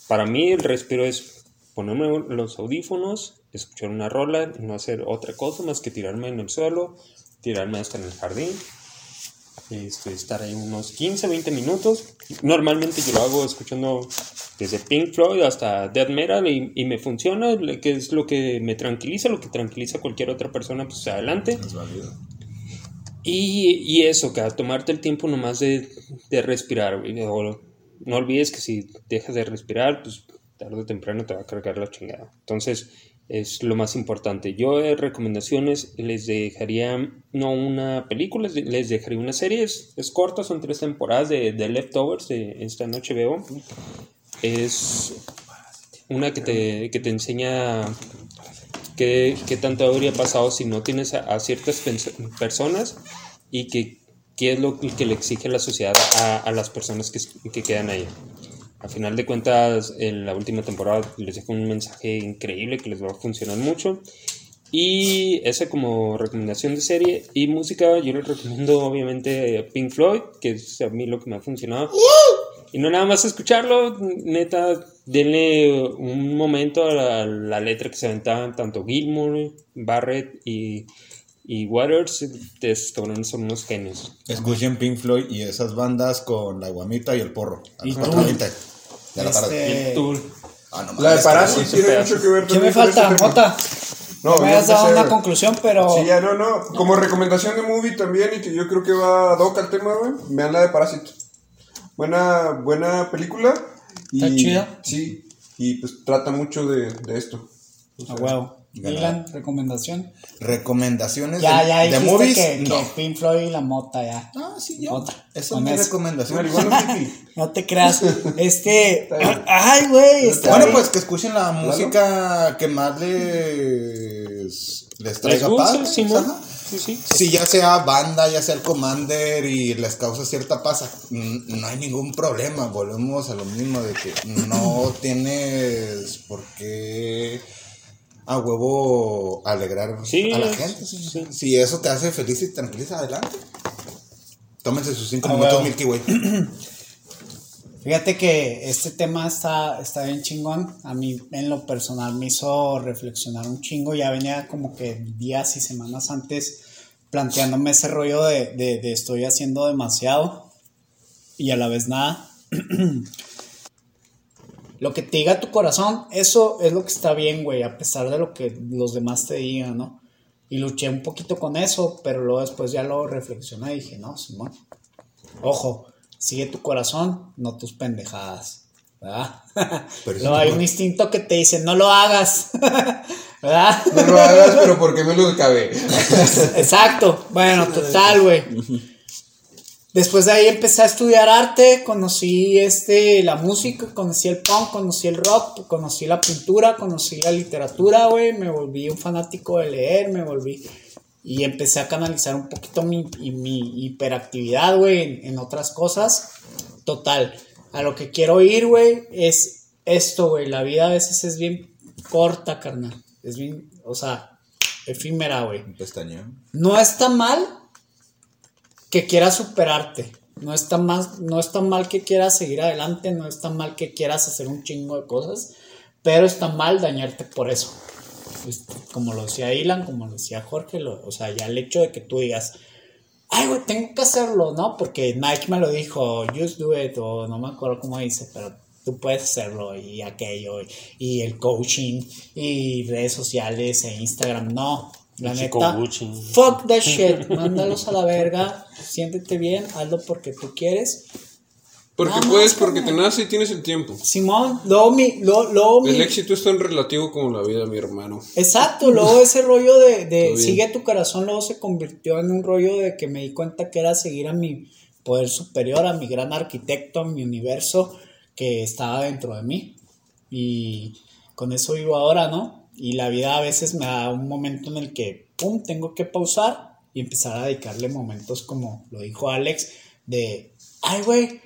Para mí, el respiro es ponerme los audífonos escuchar una rola, no hacer otra cosa más que tirarme en el suelo, tirarme hasta en el jardín, este, estar ahí unos 15, 20 minutos. Normalmente yo lo hago escuchando desde Pink Floyd hasta Death Metal y, me funciona, que es lo que me tranquiliza, lo que tranquiliza a cualquier otra persona, pues adelante. Y, y, eso, que tomarte el tiempo nomás de, de respirar, no olvides que si dejas de respirar, pues tarde o temprano te va a cargar la chingada. Entonces, es lo más importante. Yo de recomendaciones les dejaría, no una película, les dejaría una serie, es, corta, son tres temporadas de, de Leftovers, de esta noche veo. Es una que te, que te enseña qué, qué, tanto habría pasado si no tienes a, ciertas personas y que, qué es lo que le exige la sociedad a, a las personas que, que quedan ahí a final de cuentas, en la última temporada les dejo un mensaje increíble que les va a funcionar mucho. Y esa como recomendación de serie y música, yo les recomiendo obviamente Pink Floyd, que es a mí lo que me ha funcionado. Y no nada más escucharlo, neta, denle un momento a la, letra que se aventaban tanto Gilmour, Barrett y, y Waters, son unos genios. Escuchen Pink Floyd y esas bandas con la guamita y el porro. ¿Y Este... Ah, no, la de Parásito tiene mucho que ver ¿Qué me falta, Mota? No, me has dado una conclusión, pero. Sí, ya no, no. Como recomendación de movie también, y que yo creo que va a doc al tema, güey. Vean la de Parásito. Buena, buena película. Y, Está chida. Sí, y pues trata mucho de, de esto. A huevo. Dylan, recomendación. Recomendaciones ya, ya de, de movies. Que, no. que Pink Floyd y la mota ya. Ah, sí, ya. Esa es mi recomendación. no te creas. <laughs> Este. ay, güey. Bueno, pues que escuchen la música que más les, les traiga paz. Sí, sí, Si ya sea banda, ya sea el Commander y les causa cierta paz, no hay ningún problema. Volvemos a lo mismo de que no tienes por qué a huevo alegrar a la gente. Si eso te hace feliz y tranquiliza, adelante. Tómense sus cinco minutos Milky Way. <clears throat> Fíjate que este tema está, está bien chingón. A mí, en lo personal, me hizo reflexionar un chingo. Ya venía como que días y semanas antes planteándome ese rollo de, de estoy haciendo demasiado y a la vez nada. <clears throat> Lo que te diga tu corazón, eso es lo que está bien, güey, a pesar de lo que los demás te digan, ¿no? Y luché un poquito con eso, pero luego después ya lo reflexioné y dije, no, Simón, ojo, sigue tu corazón, no tus pendejadas. ¿verdad? <laughs> no, hay un instinto que te dice, no lo hagas, <laughs> ¿verdad? No lo hagas, pero porque me lo cabe. <laughs> Exacto, bueno, total, güey. Después de ahí empecé a estudiar arte, conocí este, la música, conocí el punk, conocí el rock, conocí la pintura, conocí la literatura, güey, me volví un fanático de leer, me volví y empecé a canalizar un poquito mi, mi hiperactividad, güey, en, en, otras cosas. Total, a lo que quiero ir, güey, es esto, güey, la vida a veces es bien corta, carnal, es bien, o sea, efímera, güey. No está mal que quieras superarte. No está, no mal que quieras seguir adelante, no está mal que quieras hacer un chingo de cosas, pero está mal dañarte por eso. como lo decía Ilan, como lo decía Jorge, o sea, ya el hecho de que tú digas, ay, güey, tengo que hacerlo, ¿no? Porque Nike me lo dijo, just do it, o no me acuerdo cómo dice, pero tú puedes hacerlo, y aquello, y el coaching, y redes sociales, e Instagram, no. La neta, fuck that shit, mándalos a la verga, siéntete bien, hazlo porque tú quieres. Porque puedes, porque te nace y tienes el tiempo. Simón, luego mi, luego, El éxito es tan relativo como la vida, mi hermano. Exacto, luego ese rollo de, de sigue tu corazón, luego se convirtió en un rollo de que me di cuenta que era seguir a mi poder superior, a mi gran arquitecto, a mi universo que estaba dentro de mí. Y con eso vivo ahora, ¿no? Y la vida a veces me da un momento en el que, ¡pum!, tengo que pausar y empezar a dedicarle momentos como lo dijo Alex, de, ay, güey,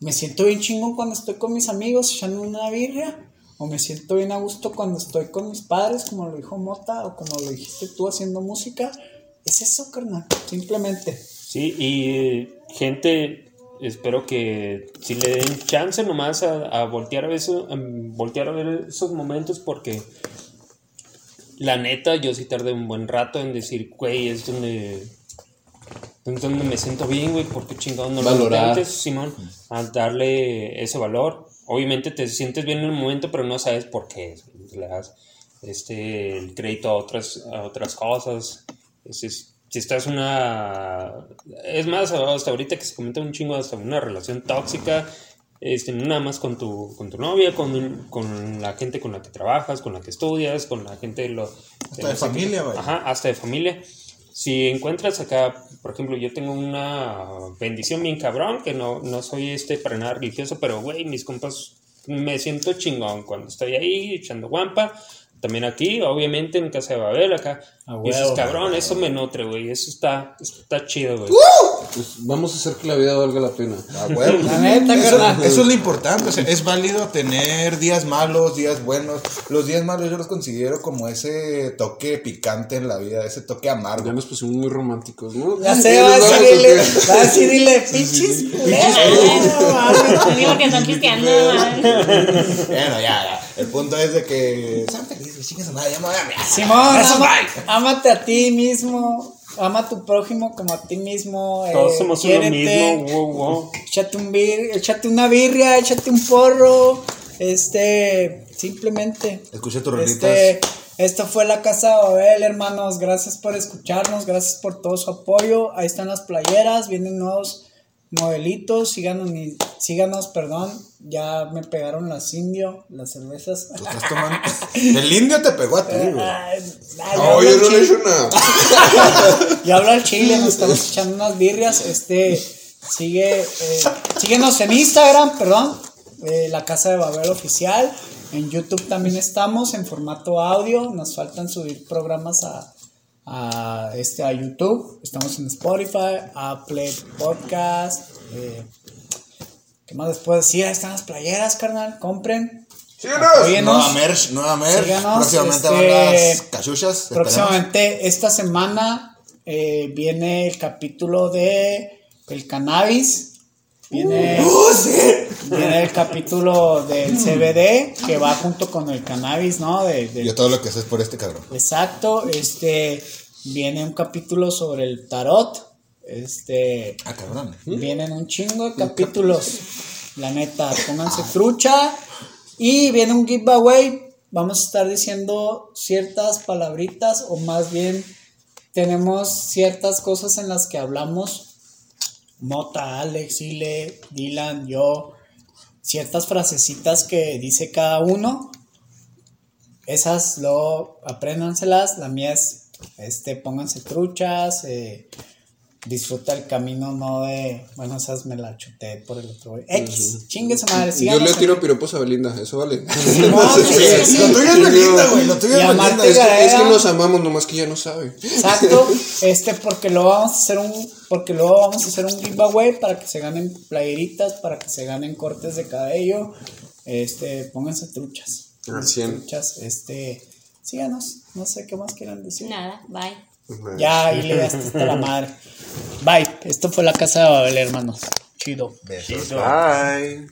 me siento bien chingón cuando estoy con mis amigos echando una birria. O me siento bien a gusto cuando estoy con mis padres, como lo dijo Mota, o como lo dijiste tú haciendo música. Es eso, carnal, simplemente. Sí, y gente espero que si le den chance nomás a, voltear, a eso, voltear a ver esos momentos porque la neta yo sí tardé un buen rato en decir, güey, es donde, donde me siento bien, güey, porque chingón no lo antes, Simón, a darle ese valor. Obviamente te sientes bien en el momento, pero no sabes por qué. Le das este, el crédito a otras, a otras cosas. es, si estás una... Es más, hasta ahorita que se comenta un chingo, hasta una relación tóxica, este, nada más con tu, con tu novia, con, con, la gente con la que trabajas, con la que estudias, con la gente... Lo, hasta de, familia, güey. Ajá, hasta de familia. Si encuentras acá, por ejemplo, yo tengo una bendición bien cabrón, que no, no soy este para nada religioso, pero, güey, mis compas, me siento chingón cuando estoy ahí echando guampa también aquí, obviamente en casa de Babel, acá. y eso es cabrón, eso me nutre, güey. Eso está, está chido, güey. Pues vamos a hacer que la vida valga la pena. Ah, La neta, eso, eso, es lo importante. O sea, es válido tener días malos, días buenos. Los días malos yo los considero como ese toque picante en la vida, ese toque amargo. Ya nos pusimos muy románticos, ¿no? Ya sé, va a decirle, va a decirle, están cristianos. <laughs> Bueno, ya, ya. El punto es de que. Sean felices, chingas a madre, ya me voy a Simón, amate a ti mismo. ama a tu prójimo como a ti mismo. Todos somos uno mismo, wow, wow. Échate, un bir, échate una birria, échate un porro. Este, simplemente. Escucha tu este, Esto fue la Casa de Babel, hermanos. Gracias por escucharnos, gracias por todo su apoyo. Ahí están las playeras, vienen nuevos modelitos. Síganos, síganos, perdón. Ya me pegaron las indio, las cervezas. estás tomando? El indio te pegó a ti, güey. No, yo no le he hecho nada. <laughs> yo hablo al chile, nos estamos echando unas birrias. Este, sigue, eh, síguenos en Instagram, perdón eh, la Casa de Babel Oficial. En YouTube también estamos en formato audio. Nos faltan subir programas a, a, este, a YouTube. Estamos en Spotify, Apple Podcast. Eh, ¿Qué más les puedo decir? Ahí están las playeras, carnal. Compren. Síganos. Nueva merch, nueva merch. próximamente van las este, cachuchas. Próximamente esta semana eh, viene el capítulo de el cannabis. Viene, uh, viene el capítulo del CBD que va junto con el cannabis, ¿no? De, Yo todo lo que sé es por este cabrón. Exacto, este viene un capítulo sobre el tarot. Este. Ah, cabrón. Vienen un chingo de capítulos. La neta, pónganse trucha. Y viene un giveaway. Vamos a estar diciendo ciertas palabritas, o más bien tenemos ciertas cosas en las que hablamos Mota, Alex, Ile, Dylan, yo, ciertas frasecitas que dice cada uno. Esas lo apréndanselas. La mía es, este, pónganse truchas, eh, disfruta el camino, no de, bueno, esas me la chuté por el otro güey. X, chingue su madre. Yo le tiro piropos a Belinda, eso vale. No, <laughs> sí, Lo tuyo es Belinda, güey, lo tuyo es Belinda. Es que, es que nos amamos, nomás que ella no sabe. Exacto, <laughs> este, porque luego vamos a hacer un, porque luego vamos a hacer un giveaway para que se ganen playeritas, para que se ganen cortes de cabello, este, pónganse truchas. Truchas, este, síganos, no sé qué más quieran decir. Nada, bye. Ya, y le das hasta la madre. Bye. Esto fue la casa de Babel, hermanos. Chido. Besos. Bye.